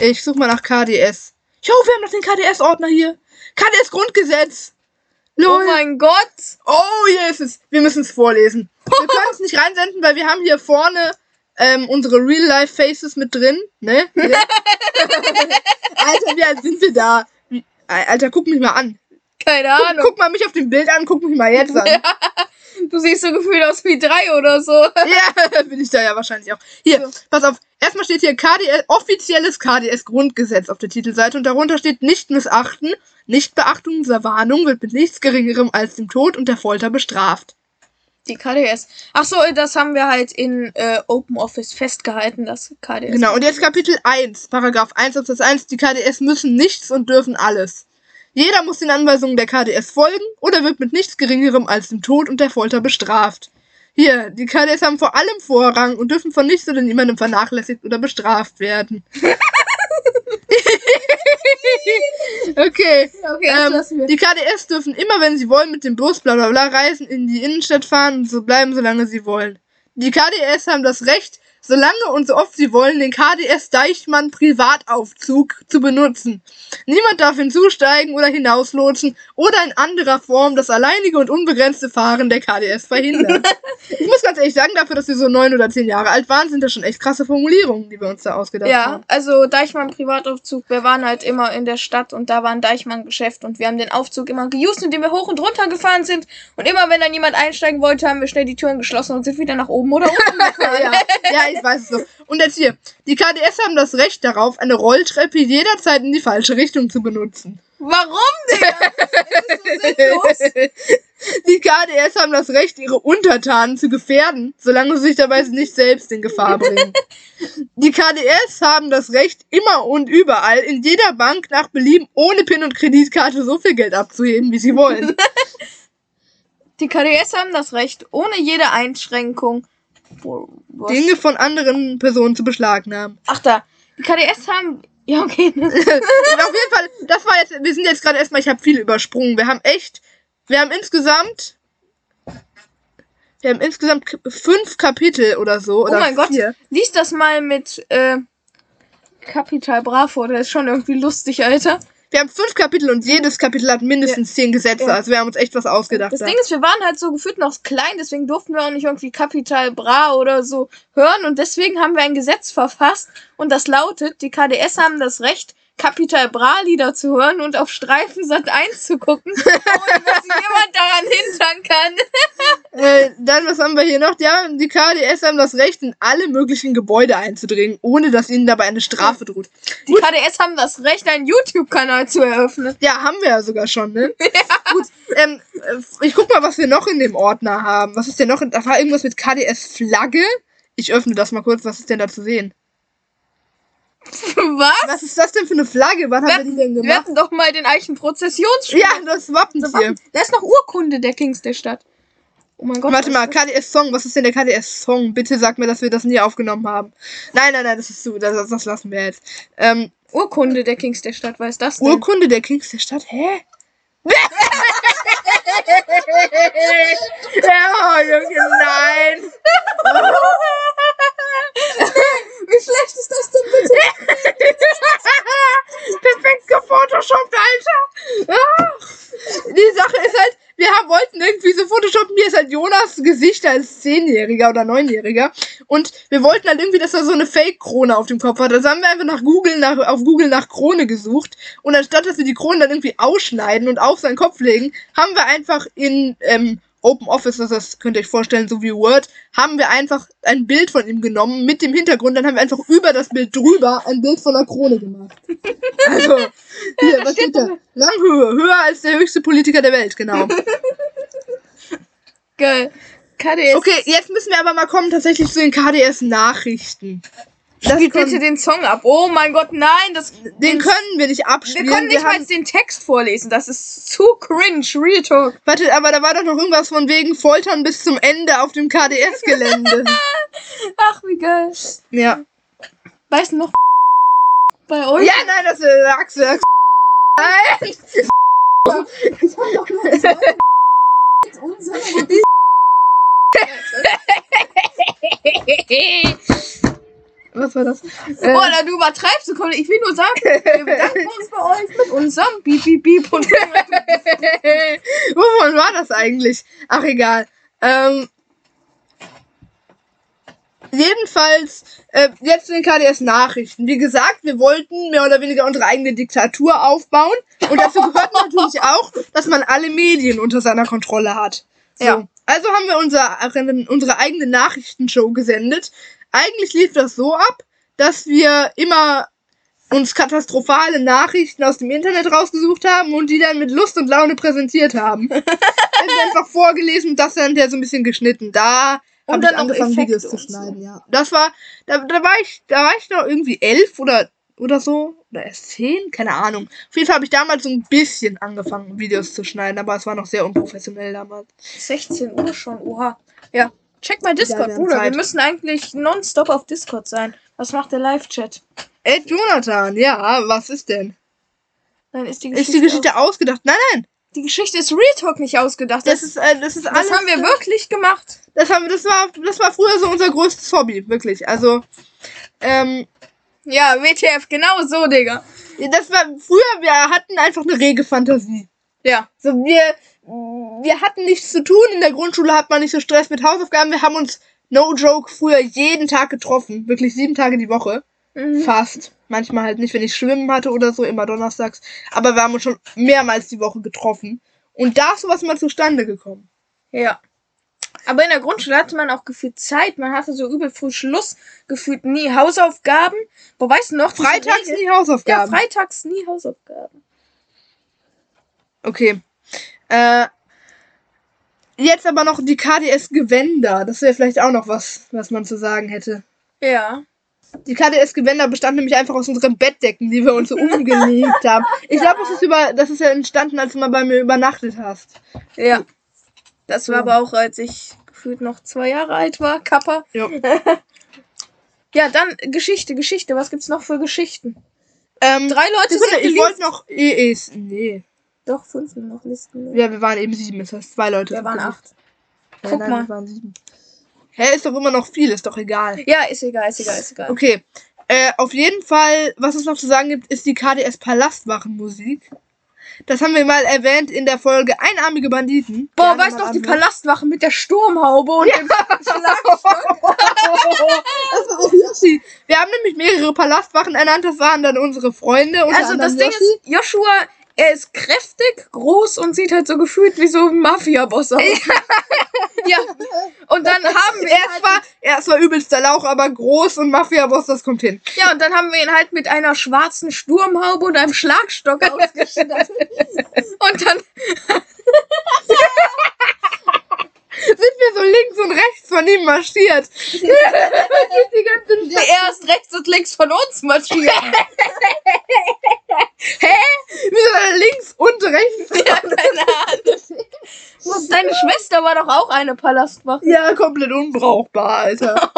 Ich suche mal nach KDS. Jo, wir haben noch den KDS-Ordner hier. KDS Grundgesetz. Oh mein Gott! Oh, hier ist es. Wir müssen es vorlesen. Wir können es nicht reinsenden, weil wir haben hier vorne ähm, unsere Real-Life-Faces mit drin. Ne? Alter, wie alt sind wir da? Alter, guck mich mal an. Keine Guck, Ahnung. guck mal mich auf dem Bild an, guck mich mal jetzt an. Du siehst so gefühlt aus wie drei oder so. Ja, bin ich da ja wahrscheinlich auch. Hier, So. pass auf. Erstmal steht hier KDS, offizielles KDS-Grundgesetz auf der Titelseite und darunter steht nicht missachten, Nichtbeachtung dieser Warnung wird mit nichts geringerem als dem Tod und der Folter bestraft. Die KDS. Ach so, das haben wir halt in äh, Open Office festgehalten, das KDS. Genau, und jetzt Kapitel 1, Paragraph 1 Absatz 1. Die KDS müssen nichts und dürfen alles. Jeder muss den Anweisungen der KDS folgen oder wird mit nichts geringerem als dem Tod und der Folter bestraft. Hier, die KDS haben vor allem Vorrang und dürfen von nichts oder niemandem vernachlässigt oder bestraft werden. okay. Okay, Ähm, die KDS dürfen immer, wenn sie wollen, mit dem Bus bla bla bla reisen, in die Innenstadt fahren und so bleiben, solange sie wollen. Die KDS haben das Recht, solange und so oft sie wollen, den KDS Deichmann Privataufzug zu benutzen. Niemand darf hinzusteigen oder hinauslotsen oder in anderer Form das alleinige und unbegrenzte Fahren der KDS verhindern. ich muss ganz ehrlich sagen, dafür, dass wir so neun oder zehn Jahre alt waren, sind das schon echt krasse Formulierungen, die wir uns da ausgedacht Ja, haben. also Deichmann Privataufzug, wir waren halt immer in der Stadt und da war ein Deichmann Geschäft und wir haben den Aufzug immer geused, indem wir hoch und runter gefahren sind und immer wenn dann jemand einsteigen wollte, haben wir schnell die Türen geschlossen und sind wieder nach oben oder unten gefahren. ja, ja, ich weiß es so. Und jetzt hier. Die KDS haben das Recht darauf, eine Rolltreppe jederzeit in die falsche Richtung zu benutzen. Warum, Digga? Das ist so sinnlos. Die KDS haben das Recht, ihre Untertanen zu gefährden, solange sie sich dabei nicht selbst in Gefahr bringen. Die KDS haben das Recht, immer und überall in jeder Bank nach Belieben ohne PIN und Kreditkarte so viel Geld abzuheben, wie sie wollen. Die KDS haben das Recht, ohne jede Einschränkung. Was? Dinge von anderen Personen zu beschlagnahmen. Ach da. Die KDS haben. Ja, okay. Auf jeden Fall, das war jetzt, wir sind jetzt gerade erstmal, ich habe viel übersprungen. Wir haben echt, wir haben insgesamt, wir haben insgesamt fünf Kapitel oder so. Oder oh mein Gott. vier. Lies das mal mit äh, Capital Bra vor. Der ist schon irgendwie lustig, Alter. Wir haben fünf Kapitel und jedes Kapitel hat mindestens zehn Gesetze. Ja. Also wir haben uns echt was ausgedacht. Das da. Ding ist, wir waren halt so gefühlt noch klein, deswegen durften wir auch nicht irgendwie Capital Bra oder so hören und deswegen haben wir ein Gesetz verfasst und das lautet, die KDS haben das Recht, Capital Bra Lieder zu hören und auf Streifen Sat 1 zu gucken, ohne dass jemand daran hindern kann. äh, dann, was haben wir hier noch? Ja, die KDS haben das Recht, in alle möglichen Gebäude einzudringen, ohne dass ihnen dabei eine Strafe droht. Die KDS haben das Recht, einen YouTube-Kanal zu eröffnen. Ja, haben wir ja sogar schon, ne? Gut, ähm, äh, ich guck mal, was wir noch in dem Ordner haben. Was ist denn noch? Da war irgendwas mit KDS-Flagge. Ich öffne das mal kurz. Was ist denn da zu sehen? Was? Was ist das denn für eine Flagge? Wann Wir haben wir die denn Wir gemacht? hatten doch mal den Eichenprozessionsspiel. Ja, das Wappentier. Da ist noch Urkunde der Kings der Stadt. Oh mein Gott. Warte was mal? KDS-Song. Was ist denn der KDS-Song? Bitte sag mir, dass wir das nie aufgenommen haben. Nein, nein, nein, das ist zu. Das, das lassen wir jetzt. Ähm, Urkunde der Kings der Stadt, was ist das denn? Urkunde der Kings der Stadt? Hä? ja, Junge, nein. Wie schlecht ist das denn bitte? Perfekt gefotoshoppt, Alter. Ah. Die Sache ist halt, wir haben, wollten irgendwie so photoshoppen, hier ist halt Jonas Gesicht als Zehnjähriger oder Neunjähriger. Und wir wollten halt irgendwie, dass er so eine Fake-Krone auf dem Kopf hat. Also haben wir einfach nach Google, nach, auf Google nach Krone gesucht. Und anstatt, dass wir die Krone dann irgendwie ausschneiden und auf seinen Kopf legen, haben wir einfach in, ähm, Open Office, das könnt ihr euch vorstellen, so wie Word, haben wir einfach ein Bild von ihm genommen mit dem Hintergrund, dann haben wir einfach über das Bild drüber ein Bild von der Krone gemacht. Also, hier, was steht da? Ranghöhe, höher als der höchste Politiker der Welt, genau. Geil. KDS. Okay, jetzt müssen wir aber mal kommen tatsächlich zu den KDS-Nachrichten. Spielt bitte den Song ab. Oh mein Gott, nein, das. den können wir nicht wir abspielen. können nicht mal haben, den Text vorlesen. Das ist zu cringe. Real Talk. warte, aber da war doch noch irgendwas von wegen Foltern bis zum Ende auf dem KDS-Gelände. Ach, wie geil. ja. Weißt du noch bei euch? Ja, nein, das ist Axel. Axel. Nein! Das haben doch nur unsere Was war das? Äh, Boah, du übertreibst du komm, Ich will nur sagen, wir bedanken uns bei euch mit unserem Beep, Beep, Beep und Wovon war das eigentlich? Ach, egal. Ähm, jedenfalls, äh, jetzt zu den KDS-Nachrichten. Wie gesagt, wir wollten mehr oder weniger unsere eigene Diktatur aufbauen. Und dazu gehört natürlich auch, dass man alle Medien unter seiner Kontrolle hat. So. Ja. Also haben wir unser, unsere eigene Nachrichtenshow gesendet. Eigentlich lief das so ab, dass wir immer uns katastrophale Nachrichten aus dem Internet rausgesucht haben und die dann mit Lust und Laune präsentiert haben. einfach vorgelesen und das dann der so ein bisschen geschnitten. Da habe ich angefangen, Videos zu schneiden, so. ja. Das war, da, da war ich, da war ich noch irgendwie elf oder, oder so. Oder erst zehn? Keine Ahnung. Auf jeden Fall habe ich damals so ein bisschen angefangen, Videos zu schneiden, aber es war noch sehr unprofessionell damals. 16 Uhr schon, oha. Ja. Check mal Discord, ja, Bruder. Zeit. Wir müssen eigentlich nonstop auf Discord sein. Was macht der Live-Chat? Ed Jonathan, ja, was ist denn? Nein, ist die Geschichte, ist die Geschichte aus ausgedacht? Nein, nein. Die Geschichte ist Real Talk nicht ausgedacht. Das, das ist, äh, das ist alles. Das haben wir wirklich gemacht. Das haben, das war, das war früher so unser größtes Hobby, wirklich. Also, ähm, ja, WTF, genau so, Digga. Das war früher, wir hatten einfach eine rege Fantasie. Ja. So, wir, wir hatten nichts zu tun. In der Grundschule hat man nicht so Stress mit Hausaufgaben. Wir haben uns, no joke, früher jeden Tag getroffen. Wirklich sieben Tage die Woche. Mhm. Fast. Manchmal halt nicht, wenn ich Schwimmen hatte oder so, immer donnerstags. Aber wir haben uns schon mehrmals die Woche getroffen. Und da ist sowas mal zustande gekommen. Ja. Aber in der Grundschule hatte man auch gefühlt Zeit. Man hatte so übel früh Schluss, gefühlt nie Hausaufgaben. Wo weißt du noch? Freitags nie Hausaufgaben. Ja, freitags nie Hausaufgaben. Okay. Äh, jetzt aber noch die KDS-Gewänder. Das wäre vielleicht auch noch was, was man zu sagen hätte. Ja. Die KDS-Gewänder bestand nämlich einfach aus unseren Bettdecken, die wir uns so umgelegt haben. Ich glaube, das ist über, das ist ja entstanden, als du mal bei mir übernachtet hast. Ja. Das war ja. aber auch, als ich gefühlt noch zwei Jahre alt war, Kappa. Ja. ja, dann Geschichte, Geschichte. Was gibt's noch für Geschichten? Ähm, Drei Leute sind Ich wollte noch EEs. Nee. Doch, fünf noch Listen. Ja, wir waren eben sieben. Das heißt, zwei Leute. Wir waren acht. Ja, Guck nein, mal. Wir waren sieben. Hä, ist doch immer noch viel, ist doch egal. Ja, ist egal, ist egal, ist egal. Okay. Äh, auf jeden Fall, was es noch zu sagen gibt, ist die KDS Palastwachenmusik. Das haben wir mal erwähnt in der Folge Einarmige Banditen. Boah, weißt du noch, die Palastwache mit der Sturmhaube und ja. dem das war auch Yoshi. Wir haben nämlich mehrere Palastwachen ernannt, das waren dann unsere Freunde. Also das Ding ist, Joshua er ist kräftig, groß und sieht halt so gefühlt wie so ein Mafia-Boss aus. ja. Und dann haben wir. Er halt war, er war übelster Lauch, aber groß und Mafia-Boss, das kommt hin. Ja, und dann haben wir ihn halt mit einer schwarzen Sturmhaube und einem Schlagstock ausgestattet. und dann. sind wir so links und rechts von ihm marschiert. die ganze er ist rechts und links von uns marschiert. Hä? Wir links und rechts. Ja, keine Ahnung. Deine Schwester war doch auch eine Palastwache. Ja, komplett unbrauchbar, Alter.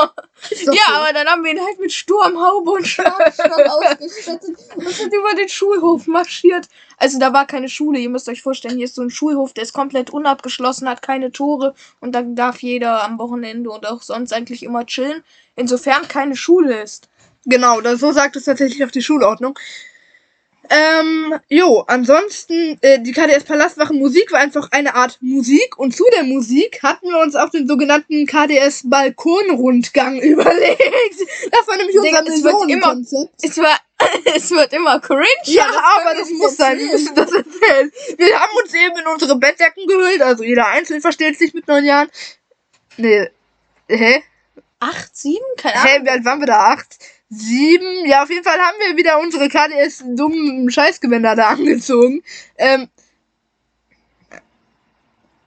ja, so. aber dann haben wir ihn halt mit Sturmhaube und Schlagstock ausgestattet und sind über den Schulhof marschiert. Also da war keine Schule, ihr müsst euch vorstellen, hier ist so ein Schulhof, der ist komplett unabgeschlossen, hat keine Tore und da darf jeder am Wochenende und auch sonst eigentlich immer chillen. Insofern keine Schule ist. Genau, so sagt es tatsächlich auf die Schulordnung. Ähm, jo, ansonsten, äh, die KDS Palastwachen Musik war einfach eine Art Musik und zu der Musik hatten wir uns auch den sogenannten KDS Balkonrundgang überlegt. Das war nämlich unser immer, es war, es wird immer cringe. Ja, das aber das muss sein, wir müssen das erzählen. Wir haben uns eben in unsere Bettdecken gehüllt, also jeder einzeln versteht sich mit neun Jahren. Nee, hä? Acht, sieben? Keine Ahnung. Hä, wie alt waren wir da? Acht? Sieben. Ja, auf jeden Fall haben wir wieder unsere KDS dummen Scheißgewänder da angezogen. Ähm.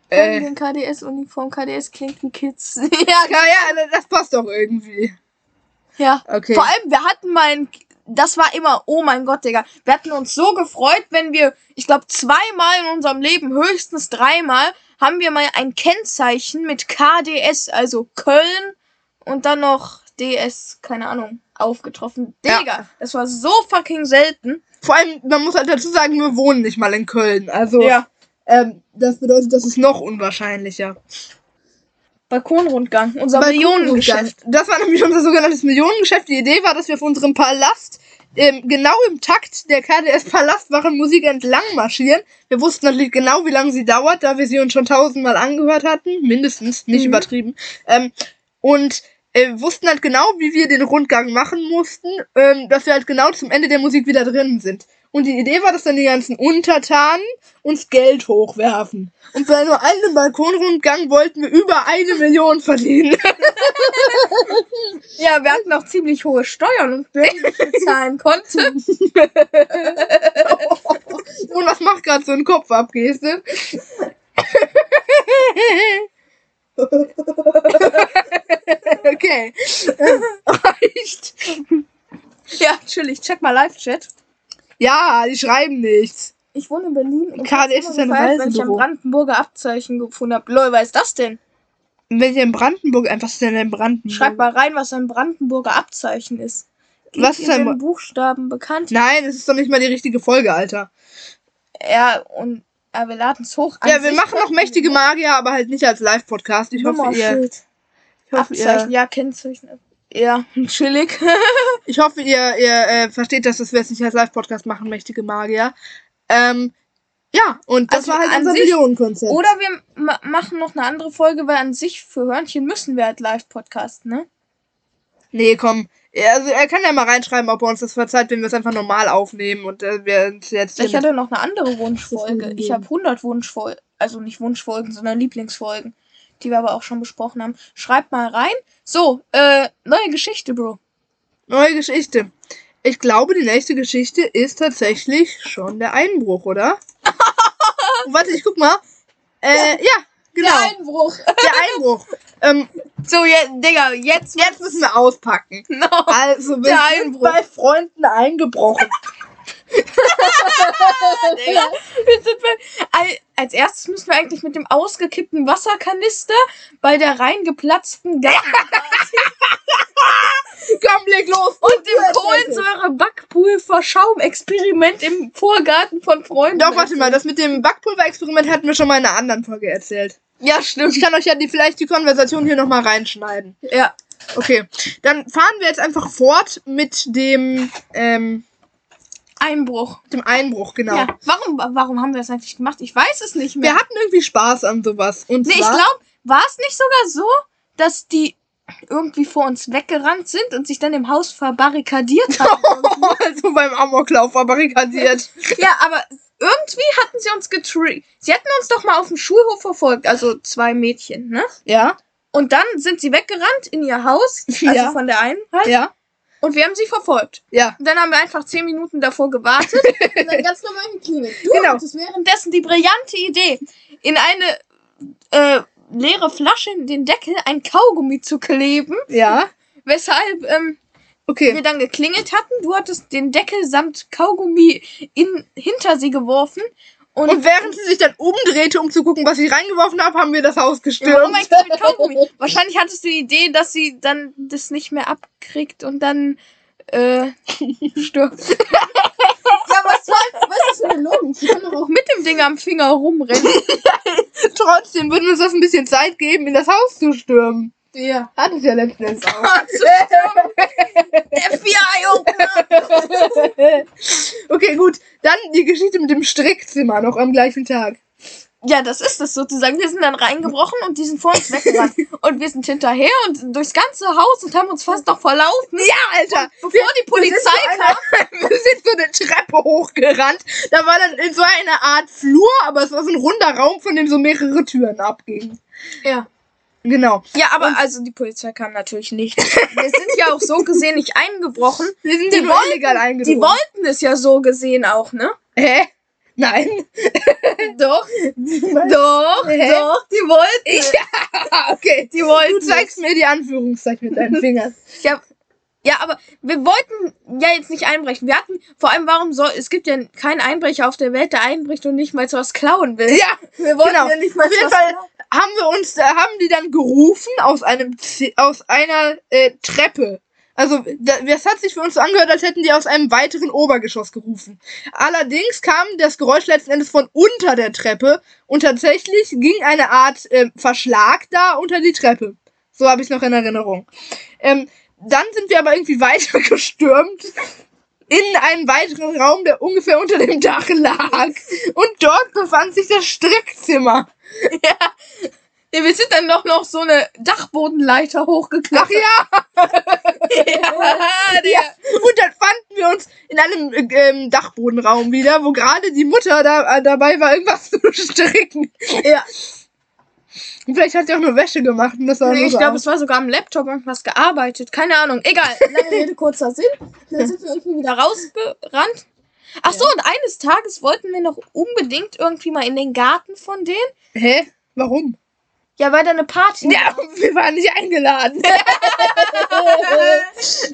Äh, KDS-Uniform, KDS klingt wie Kids. ja, ja, ja, das passt doch irgendwie. Ja. Okay. Vor allem, wir hatten mal ein, das war immer, oh mein Gott, Digga. Wir hatten uns so gefreut, wenn wir, ich glaube, zweimal in unserem Leben, höchstens dreimal, haben wir mal ein Kennzeichen mit KDS, also Köln und dann noch DS, keine Ahnung, aufgetroffen. Ja. Digga, das war so fucking selten. Vor allem, man muss halt dazu sagen, wir wohnen nicht mal in Köln. Also, ähm, das bedeutet, das ist noch unwahrscheinlicher. Balkonrundgang, unser Balkonrundgang. Millionengeschäft. Das war nämlich unser sogenanntes Millionengeschäft. Die Idee war, dass wir auf unserem Palast ähm, genau im Takt der KDS Palastwachenmusik entlang marschieren. Wir wussten natürlich genau, wie lange sie dauert, da wir sie uns schon tausendmal angehört hatten. Mindestens, nicht Mhm. übertrieben. Ähm, und äh, wussten halt genau, wie wir den Rundgang machen mussten, ähm, dass wir halt genau zum Ende der Musik wieder drin sind. Und die Idee war, dass dann die ganzen Untertanen uns Geld hochwerfen. Und bei nur einem Balkonrundgang wollten wir über eine Million verdienen. Ja, wir hatten auch ziemlich hohe Steuern und wer die nicht bezahlen konnte. Und was macht gerade so ein Kopfabgeste? okay. Reicht. Ja, chillig. Check mal Live-Chat. Ja, die schreiben nichts. Ich wohne in Berlin. und KDS ist ein gefeiert, wenn ich ein Reisebüro. Brandenburger Abzeichen gefunden habe. Lol, was ist das denn? Wenn ihr in Brandenburg, einfach was ist denn in Brandenburg? Schreib mal rein, was ein Brandenburger Abzeichen ist. Was Gebt ist ein Buchstaben bekannt? Nein, es ist doch nicht mal die richtige Folge, Alter. Ja, und ja, wir laden es hoch. Ja, wir machen noch mächtige Magier, aber halt nicht als Live-Podcast. Ich hoffe, ihr, ich hoffe, Abzeichen, ihr, ja, Kennzeichen. Ja, chillig. ich hoffe, ihr, ihr äh, versteht, dass wir es nicht als Live-Podcast machen, mächtige Magier. Ähm, ja, und das Also war halt unser sich- Millionenkonzept. Oder wir ma machen noch eine andere Folge, weil an sich für Hörnchen müssen wir halt live podcasten, ne? Nee, komm. Ja, Also er kann ja mal reinschreiben, ob er uns das verzeiht, wenn wir es einfach normal aufnehmen und äh, wir uns jetzt. Ich hatte noch eine andere Wunschfolge. Ich habe 100 Wunschfolgen, also nicht Wunschfolgen, sondern Lieblingsfolgen, die wir aber auch schon besprochen haben. Schreibt mal rein. So, äh, neue Geschichte, Bro. Neue Geschichte. Ich glaube, die nächste Geschichte ist tatsächlich schon der Einbruch, oder? Warte, ich guck mal. Äh, ja, genau. Der Einbruch. Der Einbruch. ähm, So, jetzt, Digga, jetzt, jetzt müssen wir auspacken. no. Also, wir Der sind Einbruch. bei Freunden eingebrochen. Digga, wir sind bei, Al- als erstes müssen wir eigentlich mit dem ausgekippten Wasserkanister bei der reingeplatzten Komm, leg los. und dem Kohlensäure-Backpulver-Schaumexperiment im Vorgarten von Freunden. Doch, warte mal, das mit dem Backpulver-Experiment hatten wir schon mal in einer anderen Folge erzählt. Ja, stimmt. Ich kann euch ja die, vielleicht die Konversation hier nochmal reinschneiden. Ja. Okay, dann fahren wir jetzt einfach fort mit dem, ähm, Einbruch. dem Einbruch, genau. Ja. Warum, warum haben wir das eigentlich gemacht? Ich weiß es nicht mehr. Wir hatten irgendwie Spaß an sowas. Und nee, ich glaube, war es nicht sogar so, dass die irgendwie vor uns weggerannt sind und sich dann im Haus verbarrikadiert haben? also beim Amoklauf verbarrikadiert. ja, aber irgendwie hatten sie uns getriggert. Sie hatten uns doch mal auf dem Schulhof verfolgt, also zwei Mädchen, ne? ja, Und dann sind sie weggerannt in ihr Haus, also Ja. von der einen halt, ja, und wir haben sie verfolgt. ja. Und dann haben wir einfach zehn Minuten davor gewartet und dann ganz normal geklingelt. Du Genau. hattest währenddessen die brillante Idee, in eine äh, leere Flasche in den Deckel ein Kaugummi zu kleben, Ja, weshalb ähm, okay. wir dann geklingelt hatten. Du hattest den Deckel samt Kaugummi in, hinter sie geworfen. Und, Und während sie sich dann umdrehte, um zu gucken, was ich reingeworfen habe, haben wir das Haus Ja, gestürmt. mit Kaugummi? Wahrscheinlich hattest du die Idee, dass sie dann das nicht mehr abkriegt und dann äh, stirbt. ja, was soll, was ist eine Logik? Sie kann doch auch mit dem Ding am Finger rumrennen. Trotzdem würden wir uns das ein bisschen Zeit geben, in das Haus zu stürmen. Ja. Hat es ja letztens auch. FBI-Opener! okay, gut. Dann die Geschichte mit dem Strickzimmer noch am gleichen Tag. Ja, das ist es sozusagen. Wir sind dann reingebrochen und die sind vor uns weggerannt. Und wir sind hinterher und durchs ganze Haus und haben uns fast noch verlaufen. Ja, Alter. Bevor die Polizei kam. Wir sind so eine Treppe hochgerannt. Da war dann in so eine Art Flur, aber es war so ein runder Raum, von dem so mehrere Türen abgingen. Ja. Genau. Ja, aber also die Polizei kam natürlich nicht. Wir sind ja auch so gesehen nicht eingebrochen. Wir sind Die ja wollten- illegal Die eingedrungen. wollten es ja so gesehen auch, ne? Hä? Nein. Doch, doch, Hä? doch, die wollten. es. Ja, okay. Die wollten. Du zeigst mir die Anführungszeichen mit deinen Fingern. Ja, ja, aber wir wollten ja jetzt nicht einbrechen. Wir hatten, vor allem, warum soll, es gibt ja keinen Einbrecher auf der Welt, der einbricht und nicht mal was klauen will. Ja, Wir wollten genau. ja nicht mal Auf jeden Fall haben wir uns, äh, haben die dann gerufen aus einem, aus einer äh, Treppe. Also, da- das hat sich für uns so angehört, als hätten die aus einem weiteren Obergeschoss gerufen. Allerdings kam das Geräusch letzten Endes von unter der Treppe und tatsächlich ging eine Art äh, Verschlag da unter die Treppe. So habe ich noch in Erinnerung. Ähm, dann sind wir aber irgendwie weiter gestürmt in einen weiteren Raum, der ungefähr unter dem Dach lag. Und dort befand sich das Strickzimmer. Ja, wir sind dann doch noch so eine Dachbodenleiter Ach hochgeklettert. ja, ja, ja. Und dann fanden wir uns in einem äh, ähm, Dachbodenraum wieder, wo gerade die Mutter da, äh, dabei war, irgendwas zu stricken. ja. Und vielleicht hat sie auch nur Wäsche gemacht. Und das sah Nee, ich glaube, es war sogar am Laptop irgendwas gearbeitet. Keine Ahnung. Egal. Lange Rede, kurzer Sinn. Dann sind wir irgendwie wieder rausgerannt. Ach so, und eines Tages wollten wir noch unbedingt irgendwie mal in den Garten von denen. Hä? Warum? Ja, weil da eine Party Ja, wir waren nicht eingeladen.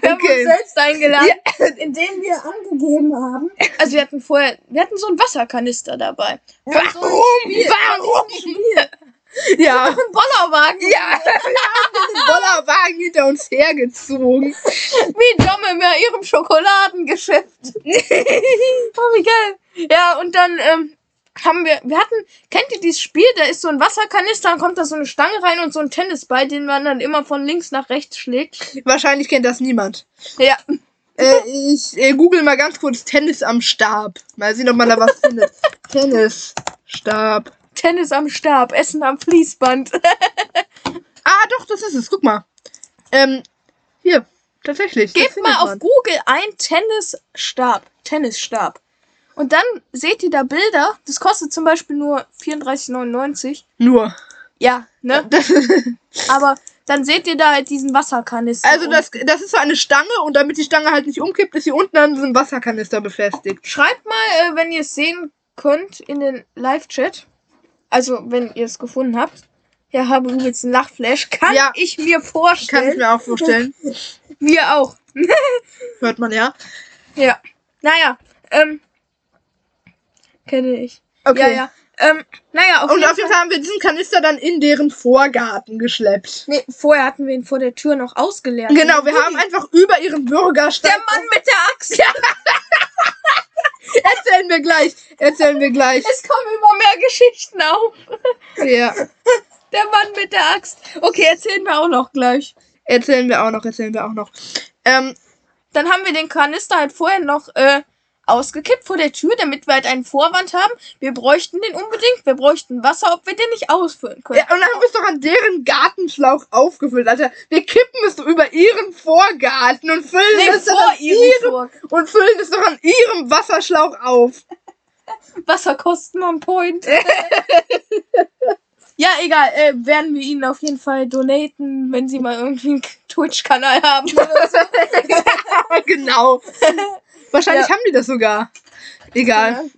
Wir haben Okay. uns selbst eingeladen, indem wir angegeben haben. Also wir hatten vorher, wir hatten so einen Wasserkanister dabei. Warum? Warum? Ja. Ein Bollerwagen. Ja, wir haben den Bollerwagen hinter uns hergezogen. Wie Domme in ihrem Schokoladengeschäft. oh, wie geil. Ja, und dann ähm, haben wir, wir hatten, kennt ihr dieses Spiel? Da ist so ein Wasserkanister, dann kommt da so eine Stange rein und so ein Tennisball, den man dann immer von links nach rechts schlägt. Wahrscheinlich kennt das niemand. Ja, Äh, ich äh, google mal ganz kurz Tennis am Stab. Mal sehen, ob man da was findet. Tennisstab. Tennis am Stab, Essen am Fließband. Ah, doch, das ist es. Guck mal. Ähm, hier. Tatsächlich. Gebt mal auf. Google ein Tennisstab. Tennisstab. Und dann seht ihr da Bilder. Das kostet zum Beispiel nur 34,99. Nur. Ja, ne? Aber dann seht ihr da halt diesen Wasserkanister. Also das, das ist so eine Stange und damit die Stange halt nicht umkippt, ist sie unten an diesem Wasserkanister befestigt. Schreibt mal, äh, wenn ihr es sehen könnt, in den Live-Chat. Also, wenn ihr es gefunden habt. Ja, habe übrigens einen Lachflash. Kann Ja. ich mir Kann ich vorstellen. mir auch vorstellen. Wir auch. Hört man ja. Ja. Naja, ähm. Kenne ich. Okay. Ja, ja. Ähm, naja, auf Und jeden auf jeden Fall haben wir diesen Kanister dann in deren Vorgarten geschleppt. Nee, vorher hatten wir ihn vor der Tür noch ausgeleert. Genau, wir haben einfach über ihren Bürgersteig. Der Mann mit der Axt. Erzählen wir gleich. Erzählen wir gleich. Es kommen immer mehr Geschichten auf. Ja. Der Mann mit der Axt. Okay, erzählen wir auch noch gleich. Erzählen wir auch noch, erzählen wir auch noch. Ähm, Dann haben wir den Kanister halt vorher noch äh, ausgekippt vor der Tür, damit wir halt einen Vorwand haben. Wir bräuchten den unbedingt. Wir bräuchten Wasser, ob wir den nicht ausfüllen können. ja, und dann haben wir es doch an deren Gartenschlauch aufgefüllt, Alter. Wir kippen es doch über ihren Vorgarten und füllen Nee, es vor an ihrem ihrem Vor und füllen es doch an ihrem Wasserschlauch auf. Wasserkosten on point. ja, egal. Äh, werden wir ihnen auf jeden Fall donaten, wenn sie mal irgendwie einen Twitch-Kanal haben. genau. Wahrscheinlich Ja. haben die das sogar. Egal.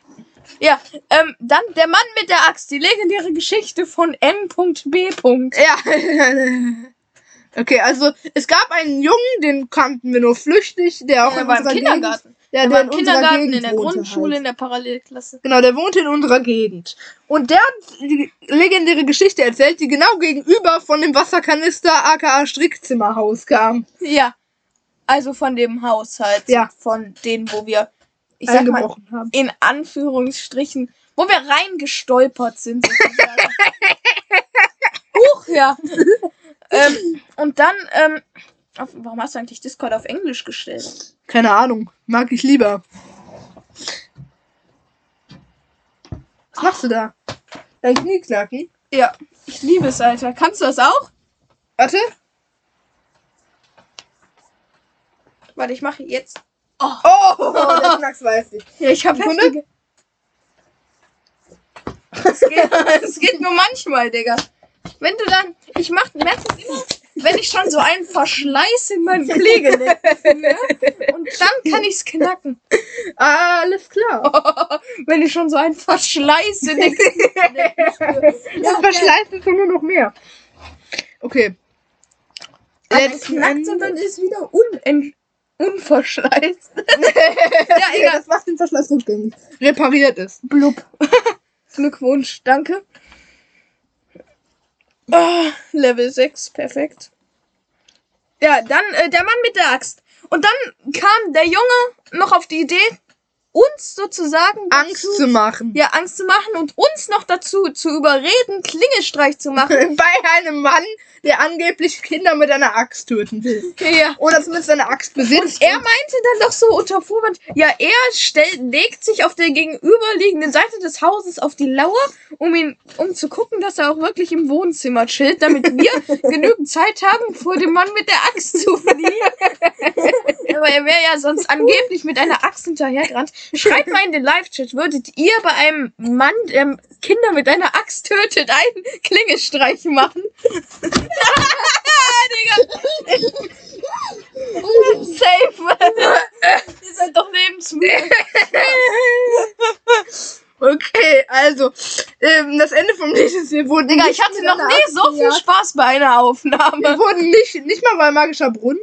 Ja, ähm, dann der Mann mit der Axt, die legendäre Geschichte von M.B. Ja. Okay, also es gab einen Jungen, den kannten wir nur flüchtig, der auch Der in war im unserer Kindergarten. Gegend, der, Der der im Kindergarten, Gegend in der Grundschule, Halt. in der Parallelklasse. Genau, der wohnte in unserer Gegend. Und der hat die legendäre Geschichte erzählt, die genau gegenüber von dem Wasserkanister aka Strickzimmerhaus kam. Ja. Also von dem Haushalt. Ja. Von denen, wo wir, ich sag mal, haben. in Anführungsstrichen, wo wir reingestolpert sind. Huch, ja. ähm, und dann, ähm, warum hast du eigentlich Discord auf Englisch gestellt? Keine Ahnung, mag ich lieber. Was machst du da? Dein Knie knacken? Ja, ich liebe es, Alter. Kannst du das auch? Warte. Warte, ich mache jetzt. Oh, der Knacks weiß ich. Ja, ich habe heftige. Es geht, es geht nur manchmal, Digga. Wenn du dann, ich mach, merke das immer, wenn ich schon so einen Verschleiß in meinen Pflegeläden finde, und dann kann ich's knacken. Alles klar. wenn ich schon so einen Verschleiß in den spüre. Das verschleißt es nur noch mehr. Okay. Aber es Letzten knackt und dann ist wieder un unverschleißt. ja, egal. Das macht den Verschleiß rückgängig. Repariert es. Blub. Glückwunsch, danke. Ah, Level 6, perfekt. Ja, dann äh, der Mann mit der Axt. Und dann kam der Junge noch auf die Idee, uns sozusagen Angst dazu- zu machen. ja, Angst zu machen und uns noch dazu zu überreden, Klingelstreich zu machen. Bei einem Mann, der angeblich Kinder mit einer Axt töten will. ja. Oder zumindest eine Axt besitzt. Und er meinte dann doch so unter Vorwand, ja, er stellt, legt sich auf der gegenüberliegenden Seite des Hauses auf die Lauer, um ihn, um zu gucken, dass er auch wirklich im Wohnzimmer chillt, damit wir genügend Zeit haben, vor dem Mann mit der Axt zu fliehen. Aber er wäre ja sonst angeblich mit einer Axt hinterhergerannt. Schreibt mal in den Live-Chat, würdet ihr bei einem Mann, der Kinder mit einer Axt tötet, einen Klingelstreich machen? Digga. Safe. Ihr seid doch lebensmüde. Okay, also, ähm, das Ende vom Lied ist, wir wurden Digga, ich hatte noch nie so viel. Spaß bei einer Wir Aufnahme. wurden nicht, nicht mal bei magischer Brunnen.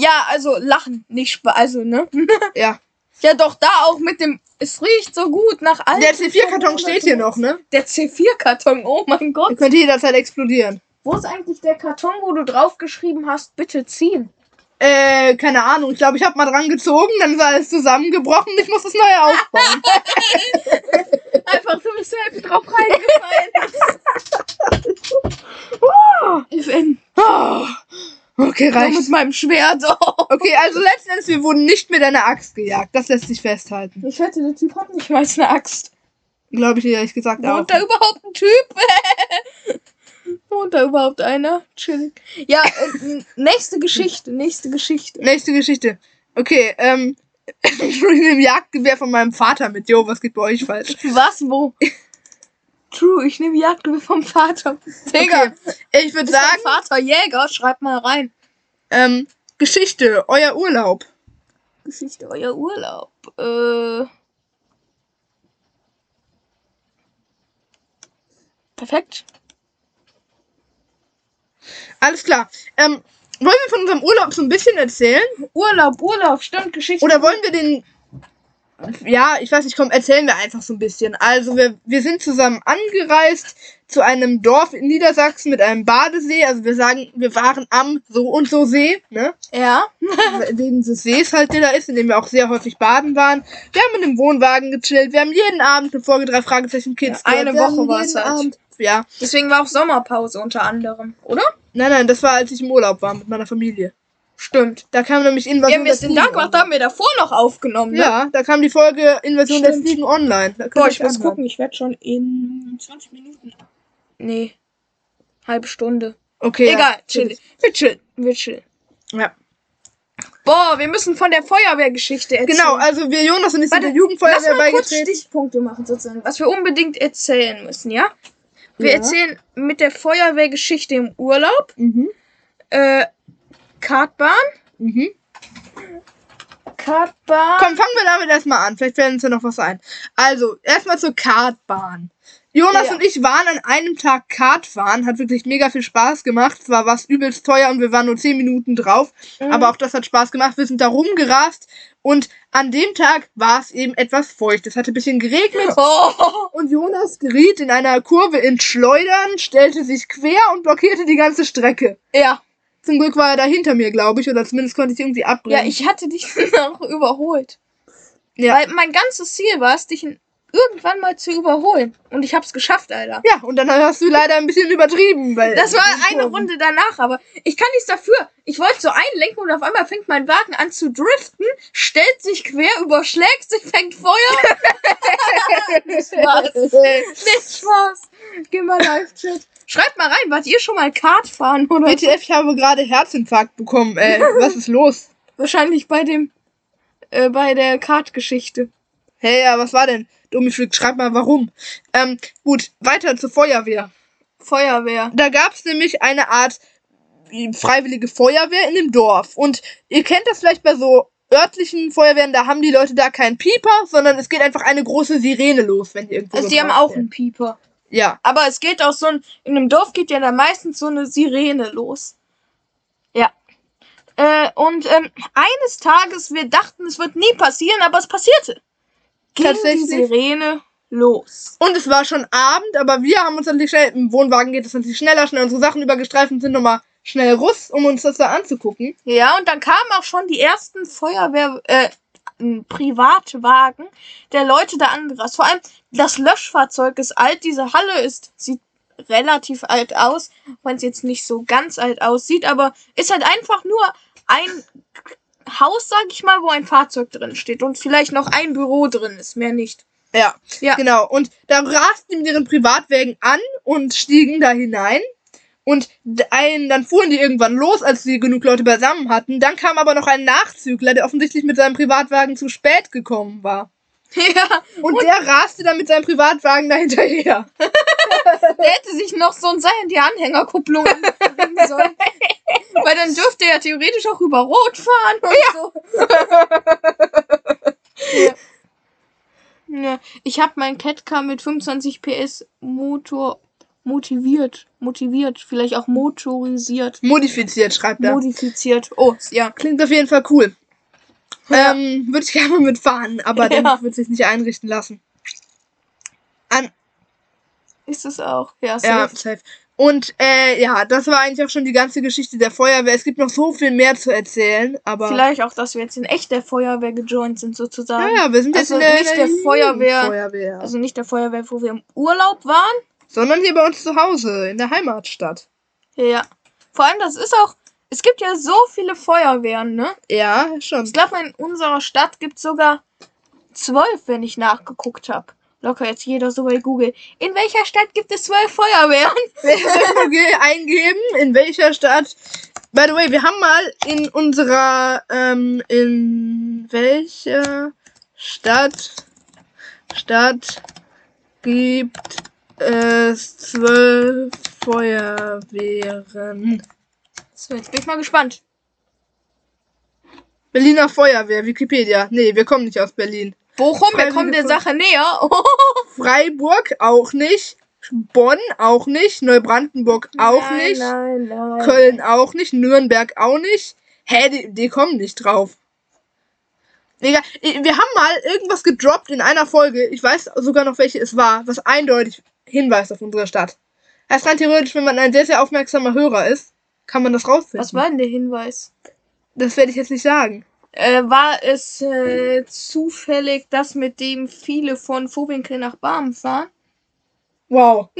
Ja, also lachen, nicht Spaß, also, ne? Ja. Ja, doch, da auch mit dem, es riecht so gut nach alten Der C4-Karton steht hier noch, ne? Der C4-Karton, oh mein Der Gott. könnte jederzeit explodieren. Wo ist eigentlich der Karton, wo du draufgeschrieben hast, bitte ziehen? Äh, keine Ahnung. Ich glaube, ich habe mal dran gezogen, dann ist alles zusammengebrochen. Ich muss das neue aufbauen. Einfach, du bist selbst drauf reingefallen. FN. Oh, okay, reicht. mit meinem Schwert. Okay, also letzten Endes, wir wurden nicht mit einer Axt gejagt. Das lässt sich festhalten. Ich wette, der Typ hat nicht mal eine Axt. Glaube ich ehrlich gesagt auch. Wohnt da überhaupt ein Typ? Wohnt da überhaupt einer? Chillig. Ja, äh, nächste Geschichte, nächste Geschichte. Nächste Geschichte. Okay, ähm, ich nehme Jagdgewehr von meinem Vater mit. Jo, was geht bei euch falsch? Was, wo? True, ich nehme Jagdgewehr vom Vater. Digga, Okay, ich würde sagen, Vater Jäger? Schreib mal rein. ähm, Geschichte, euer Urlaub. Geschichte, euer Urlaub. Äh. Perfekt. Alles klar. Ähm, wollen wir von unserem Urlaub so ein bisschen erzählen? Urlaub, Urlaub, stimmt, Geschichte. Oder wollen wir den. Ja, ich weiß nicht, komm, erzählen wir einfach so ein bisschen. Also, wir, wir sind zusammen angereist zu einem Dorf in Niedersachsen mit einem Badesee. Also, wir sagen, wir waren am so und so See, ne? Ja. Wegen des Sees halt, der da ist, in dem wir auch sehr häufig baden waren. Wir haben in dem Wohnwagen gechillt. Wir haben jeden Abend eine Folge drei Fragezeichen Kids Ja, eine. Wir Woche war's jeden halt. Abend- Ja. Deswegen war auch Sommerpause unter anderem, oder? Nein, nein, das war, als ich im Urlaub war mit meiner Familie. Stimmt. Da kam nämlich Wir Invasion haben der jetzt den Fliegen Dark haben wir davor noch aufgenommen, ne? Ja, da kam die Folge Invasion der Stimmt. Fliegen online. Boah, ich muss anhören. gucken, ich werde schon in 20 Minuten. Nee. Halbe Stunde. Okay. Egal, ja. chill. Wir chillen. Wir chillen. Ja. Boah, wir müssen von der Feuerwehrgeschichte erzählen. Genau, also wir Jonas und ich sind der Lass Jugendfeuerwehr mal kurz. Stichpunkte machen, sozusagen. Was wir unbedingt erzählen müssen, ja? Wir Ja. erzählen mit der Feuerwehrgeschichte im Urlaub. Mhm. Äh, Kartbahn. Mhm. Kartbahn. Komm, fangen wir damit erstmal an. Vielleicht fällt uns ja noch was ein. Also, erstmal zur Kartbahn. Jonas Ja. und ich waren an einem Tag Kartfahren. Hat wirklich mega viel Spaß gemacht. Zwar war es übelst teuer und wir waren nur 10 Minuten drauf. Mhm. Aber auch das hat Spaß gemacht. Wir sind da rumgerast. Und an dem Tag war es eben etwas feucht. Es hatte ein bisschen geregnet. Oh. Und Jonas geriet in einer Kurve ins Schleudern, stellte sich quer und blockierte die ganze Strecke. Ja. Zum Glück war er da hinter mir, glaube ich, oder zumindest konnte ich irgendwie abbrechen. Ja, ich hatte dich noch überholt. Ja. Weil mein ganzes Ziel war es, dich in- irgendwann mal zu überholen. Und ich hab's geschafft, Alter. Ja, und dann hast du leider ein bisschen übertrieben, weil. Das war eine. Runde danach, aber ich kann nichts dafür. Ich wollte so einlenken und auf einmal fängt mein Wagen an zu driften, stellt sich quer, überschlägt sich, fängt Feuer. Nicht Spaß. Nicht Spaß. Geh mal Live-Chat. Schreibt mal rein, wart ihr schon mal Kart fahren oder? WTF, ich habe gerade Herzinfarkt bekommen. Ey, was ist los? Wahrscheinlich bei dem, äh, bei der Kart-Geschichte. Hey, ja, was war denn? Dummi Schrick, schreib mal warum. Ähm, gut, weiter zur Feuerwehr. Feuerwehr. Da gab es nämlich eine Art wie freiwillige Feuerwehr in dem Dorf. Und ihr kennt das vielleicht bei so örtlichen Feuerwehren, da haben die Leute da keinen Pieper, sondern es geht einfach eine große Sirene los, wenn die irgendwo Also die haben auch einen Pieper. Ja. Aber es geht auch so ein, in einem Dorf geht ja da meistens so eine Sirene los. Ja. Äh, und ähm, eines Tages, wir dachten, es wird nie passieren, aber es passierte. Ging Tatsächlich? die Sirene los. Und es war schon Abend, aber wir haben uns natürlich schnell, im Wohnwagen geht es natürlich schneller, schnell unsere Sachen übergestreift und sind nochmal schnell Russ, um uns das da anzugucken. Ja, und dann kamen auch schon die ersten Feuerwehr, äh, Privatwagen der Leute da angerast. Vor allem das Löschfahrzeug ist alt, diese Halle ist, sieht relativ alt aus, wenn es jetzt nicht so ganz alt aussieht, aber ist halt einfach nur ein Haus, sag ich mal, wo ein Fahrzeug drin steht und vielleicht noch ein Büro drin ist, mehr nicht. Ja, Ja. genau. Und da rasten die mit ihren Privatwagen an und stiegen da hinein. Und ein, dann fuhren die irgendwann los, als sie genug Leute beisammen hatten. Dann kam aber noch ein Nachzügler, der offensichtlich mit seinem Privatwagen zu spät gekommen war. Ja, Und, der raste dann mit seinem Privatwagen da hinterher. der hätte sich noch so ein Seil in die Anhängerkupplung anbringen sollen. Weil dann dürfte er ja theoretisch auch über Rot fahren und so. ja. Ja, ich habe meinen Catcar mit 25 PS Motor motiviert, motiviert, vielleicht auch motorisiert, Modifiziert, schreibt er. modifiziert. Oh, ja. Klingt auf jeden Fall cool. Ja. Ähm, würde ich gerne mal mitfahren, aber Ja. der wird sich nicht einrichten lassen. An, Ist es auch. Ja, ja, safe. safe. Und äh, ja, das war eigentlich auch schon die ganze Geschichte der Feuerwehr. Es gibt noch so viel mehr zu erzählen, aber Vielleicht auch, dass wir jetzt in echt der Feuerwehr gejoint sind, sozusagen. ja, ja, wir sind jetzt Also in der, nicht der in Feuerwehr- Feuerwehr. Also nicht der Feuerwehr, wo wir im Urlaub waren. sondern hier bei uns zu Hause in der Heimatstadt. Ja. Vor allem, das ist auch. Es gibt ja so viele Feuerwehren, ne? Ja, schon. Ich glaube, in unserer Stadt gibt es sogar zwölf, wenn ich nachgeguckt habe. Locker jetzt jeder so bei Google. In welcher Stadt gibt es zwölf Feuerwehren? okay, eingeben, in welcher Stadt. By the way, wir haben mal in unserer, ähm, in welcher Stadt, Stadt gibt es zwölf Feuerwehren? So, jetzt bin ich mal gespannt. Berliner Feuerwehr, Wikipedia. Nee, wir kommen nicht aus Berlin. Bochum, wir kommen der Sache näher. Freiburg auch nicht. Bonn auch nicht. Neubrandenburg auch nein, nicht. Nein, nein. Köln auch nicht, Nürnberg auch nicht. Hä, die, die kommen nicht drauf. Digga, wir haben mal irgendwas gedroppt in einer Folge. Ich weiß sogar noch, welche es war, was eindeutig hinweist auf unsere Stadt. Heißt rein theoretisch, wenn man ein sehr, sehr aufmerksamer Hörer ist, kann man das rausfinden. Was war denn der Hinweis? Das werde ich jetzt nicht sagen. Äh, war es äh, zufällig, dass mit dem viele von Vohwinkel nach Barmen fahren? Wow.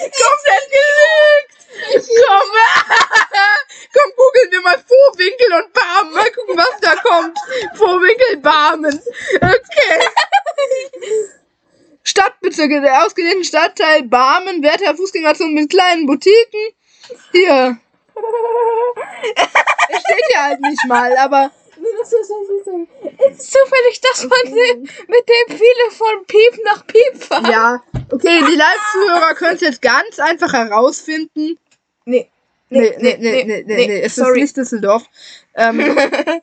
Komplett gelegt. Komm, komm, googeln wir mal Vorwinkel und Barmen. Mal gucken, was da kommt. Vorwinkel, Barmen. Okay. Stadtbezirke, der ausgedehnten Stadtteil Barmen, Werther Fußgängerzone mit kleinen Boutiquen. Hier. Es steht hier halt nicht mal, aber Das ist, ist zufällig, dass man den, mit dem viele von Piep nach Piep fahren. ja. Okay, die Live-Zuhörer können es jetzt ganz einfach herausfinden. Nee. Nee, nee, nee, nee, nee, nee, es ist sorry. nicht Düsseldorf. Ähm,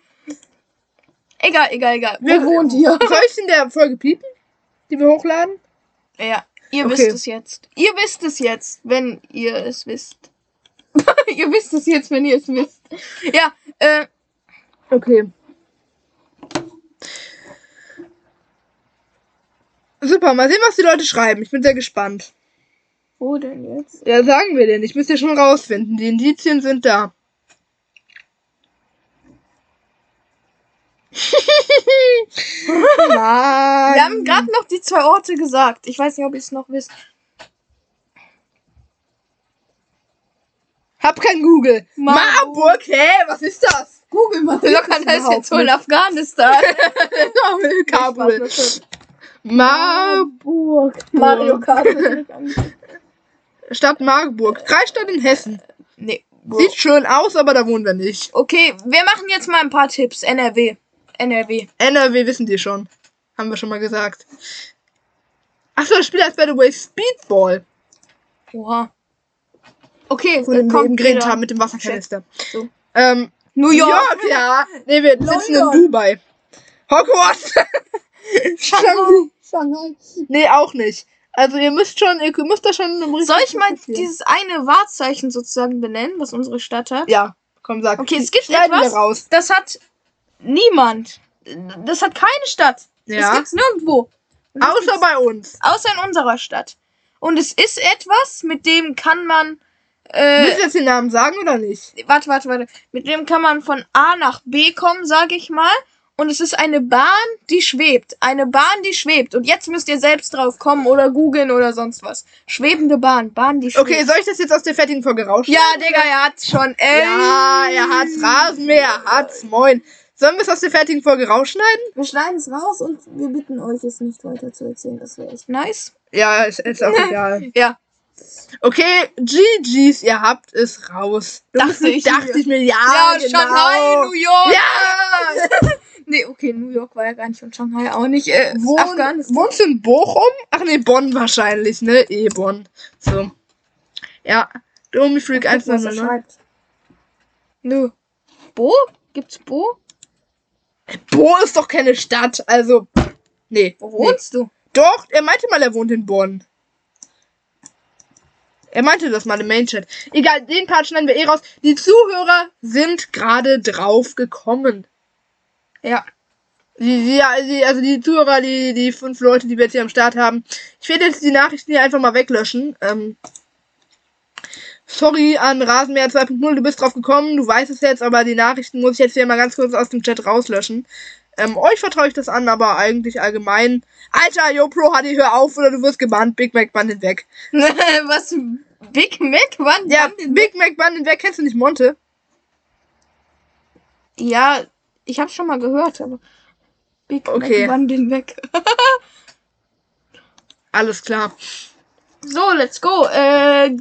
Egal, egal, egal. Wir- wohnt ihr? Soll ich in der Folge piepen, die wir hochladen? Ja, ihr Okay. wisst es jetzt. Ihr wisst es jetzt, wenn ihr es wisst. ihr wisst es jetzt, wenn ihr es wisst. Ja, äh, Okay. Super, mal sehen, was die Leute schreiben. Ich bin sehr gespannt. Wo denn jetzt? Ja, sagen wir denn. Ich müsste ja schon rausfinden. Die Indizien sind da. Wir haben gerade noch die zwei Orte gesagt. Ich weiß nicht, ob ihr es noch wisst. Hab kein Google. Marburg. Hä? Was ist das? Google mal. Locker, das ist jetzt so in Afghanistan. Kabul. Marburg. Mario Kart. Stadt Marburg. Kreisstadt in Hessen. nee. Bro. Sieht schön aus, aber da wohnen wir nicht. Okay, wir machen jetzt mal ein paar Tipps. NRW. NRW. NRW wissen die schon. Haben wir schon mal gesagt. Achso, das Spiel heißt by the way Speedball. Oha. Okay, Von dem kommt jeder. haben mit dem Wasserkanister. So. Ähm, New York. York, ja. Nee, wir sitzen in London. Dubai. Hogwarts. Shanghai. Shanghai. nee, auch nicht. Also ihr müsst schon, ihr müsst da schon Soll ich mal dieses eine Wahrzeichen sozusagen benennen, was unsere Stadt hat? Ja, komm, sag. Okay, es gibt etwas, raus. das hat niemand. Das hat keine Stadt. Das Ja. gibt's nirgendwo. Das Außer gibt's- bei uns. außer in unserer Stadt. Und es ist etwas, mit dem kann man. Willst Äh, du jetzt den Namen sagen oder nicht? warte, warte, warte. Mit dem kann man von A nach B kommen, sage ich mal. Und es ist eine Bahn, die schwebt. Eine Bahn, die schwebt. Und jetzt müsst ihr selbst drauf kommen oder googeln oder sonst was. Schwebende Bahn. Bahn, die schwebt. Okay, soll ich das jetzt aus der fertigen Folge rausschneiden? Ja, Digga, er hat's schon. Ey. Ja, er hat's Rasenmäher, er hat's, moin. Sollen wir es aus der fertigen Folge rausschneiden? Wir schneiden es raus und wir bitten euch, es nicht weiter zu erzählen. Das wäre echt nice. Ja, ist, ist auch egal. Ja. Okay, GG's, ihr habt es raus. Dachte ich Dachte mir. ich mir, ja, Ja, genau. Shanghai, New York. Ja! Nee, okay, New York war ja gar nicht und Shanghai auch nicht. Äh, Wohn, Afghanistan. wohnst du in Bochum? Ach nee, Bonn wahrscheinlich, ne? Eh, Bonn. So. Ja. Domi Freak Guck, was er 100, ne? Nö. Bo? Gibt's Bo? Bo ist doch keine Stadt, also. Nee. Wo nee. wohnst du? Doch, er meinte mal, er wohnt in Bonn. Er meinte das mal im Mainchat. Egal, den Part schneiden wir eh raus. Die Zuhörer sind gerade drauf gekommen. Ja. Die, die, die, also die Zuhörer, die, die fünf Leute, die wir jetzt hier am Start haben. Ich werde jetzt die Nachrichten hier einfach mal weglöschen. Ähm, sorry an Rasenmäher 2.0, du bist drauf gekommen, du weißt es jetzt, aber die Nachrichten muss ich jetzt hier mal ganz kurz aus dem Chat rauslöschen. Ähm, euch vertraue ich das an, aber eigentlich allgemein. Alter, yo, Pro, HD, hör auf oder du wirst gebannt. Big Mac Bann den weg. was? Big Mac? Wann? Ja, denn? Big Mac den weg. Kennst du nicht Monte? Ja, ich hab's schon mal gehört, aber. Big Okay. Mac, wann den weg? Alles klar. so, let's go. Äh,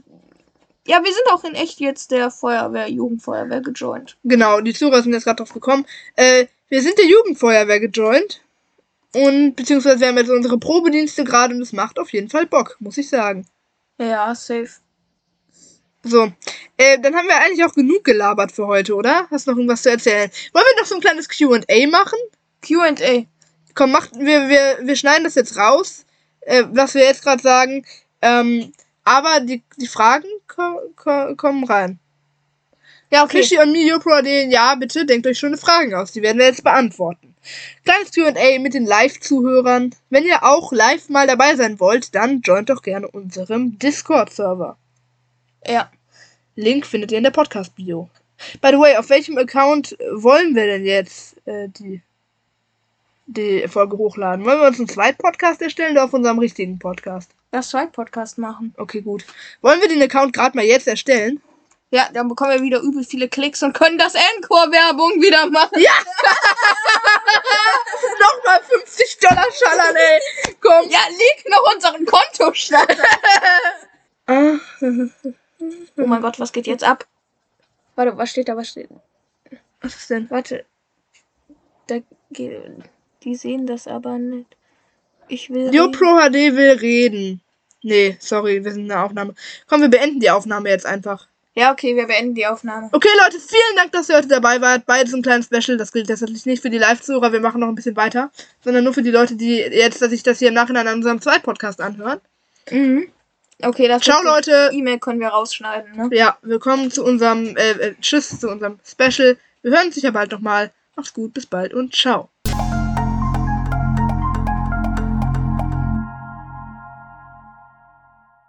ja, wir sind auch in echt jetzt der Feuerwehr, Jugendfeuerwehr gejoint. Genau, die Zuhörer sind jetzt gerade drauf gekommen. Äh, wir sind der Jugendfeuerwehr gejoint. Und beziehungsweise wir haben jetzt unsere Probedienste gerade und es macht auf jeden Fall Bock, muss ich sagen. Ja, safe. So, äh, dann haben wir eigentlich auch genug gelabert für heute, oder? Hast du noch irgendwas zu erzählen? Wollen wir noch so ein kleines Q&A machen? QA. Komm, macht, wir, wir, wir schneiden das jetzt raus, äh, was wir jetzt gerade sagen. Ähm, aber die, die Fragen ko ko kommen rein. Ja, okay. Fishy und me, YoPro, den, ja, bitte denkt euch schöne Fragen aus. Die werden wir jetzt beantworten. Kleines Q&A mit den Live-Zuhörern. Wenn ihr auch live mal dabei sein wollt, dann joint doch gerne unserem Discord-Server. Ja. Link findet ihr in der Podcast-Bio. By the way, auf welchem Account äh, wollen wir denn jetzt äh, die, die Folge hochladen? Wollen wir uns einen zweiten Podcast erstellen oder auf unserem richtigen Podcast? Lass zwei Podcast machen. Okay, gut. Wollen wir den Account gerade mal jetzt erstellen? Ja, dann bekommen wir wieder übel viele Klicks und können das Encore-Werbung wieder machen. Ja! Nochmal 50 Dollar schallern, ey! Komm! Ja, leg noch unseren Kontostand. Oh mein Gott, was geht jetzt ab? Warte, was steht da? Was steht? was ist denn? Warte. Da. Die sehen das aber nicht. Ich will. Jo. Pro HD will reden. Nee, sorry, wir sind in der Aufnahme. Komm, wir beenden die Aufnahme jetzt einfach. Ja, okay, wir beenden die Aufnahme. Okay, Leute, vielen Dank, dass ihr heute dabei wart. Beides ein kleines Special. Das gilt tatsächlich nicht für die Live-Zuhörer. Wir machen noch ein bisschen weiter. Sondern nur für die Leute, die jetzt, dass sich das hier im Nachhinein an unserem Zweitpodcast anhören. Mhm. Okay, das Ciao, Leute. E-Mail können wir rausschneiden, ne? Ja, willkommen zu unserem, äh, äh, Tschüss, zu unserem Special. Wir hören uns sicher bald nochmal. Macht's gut, bis bald und ciao.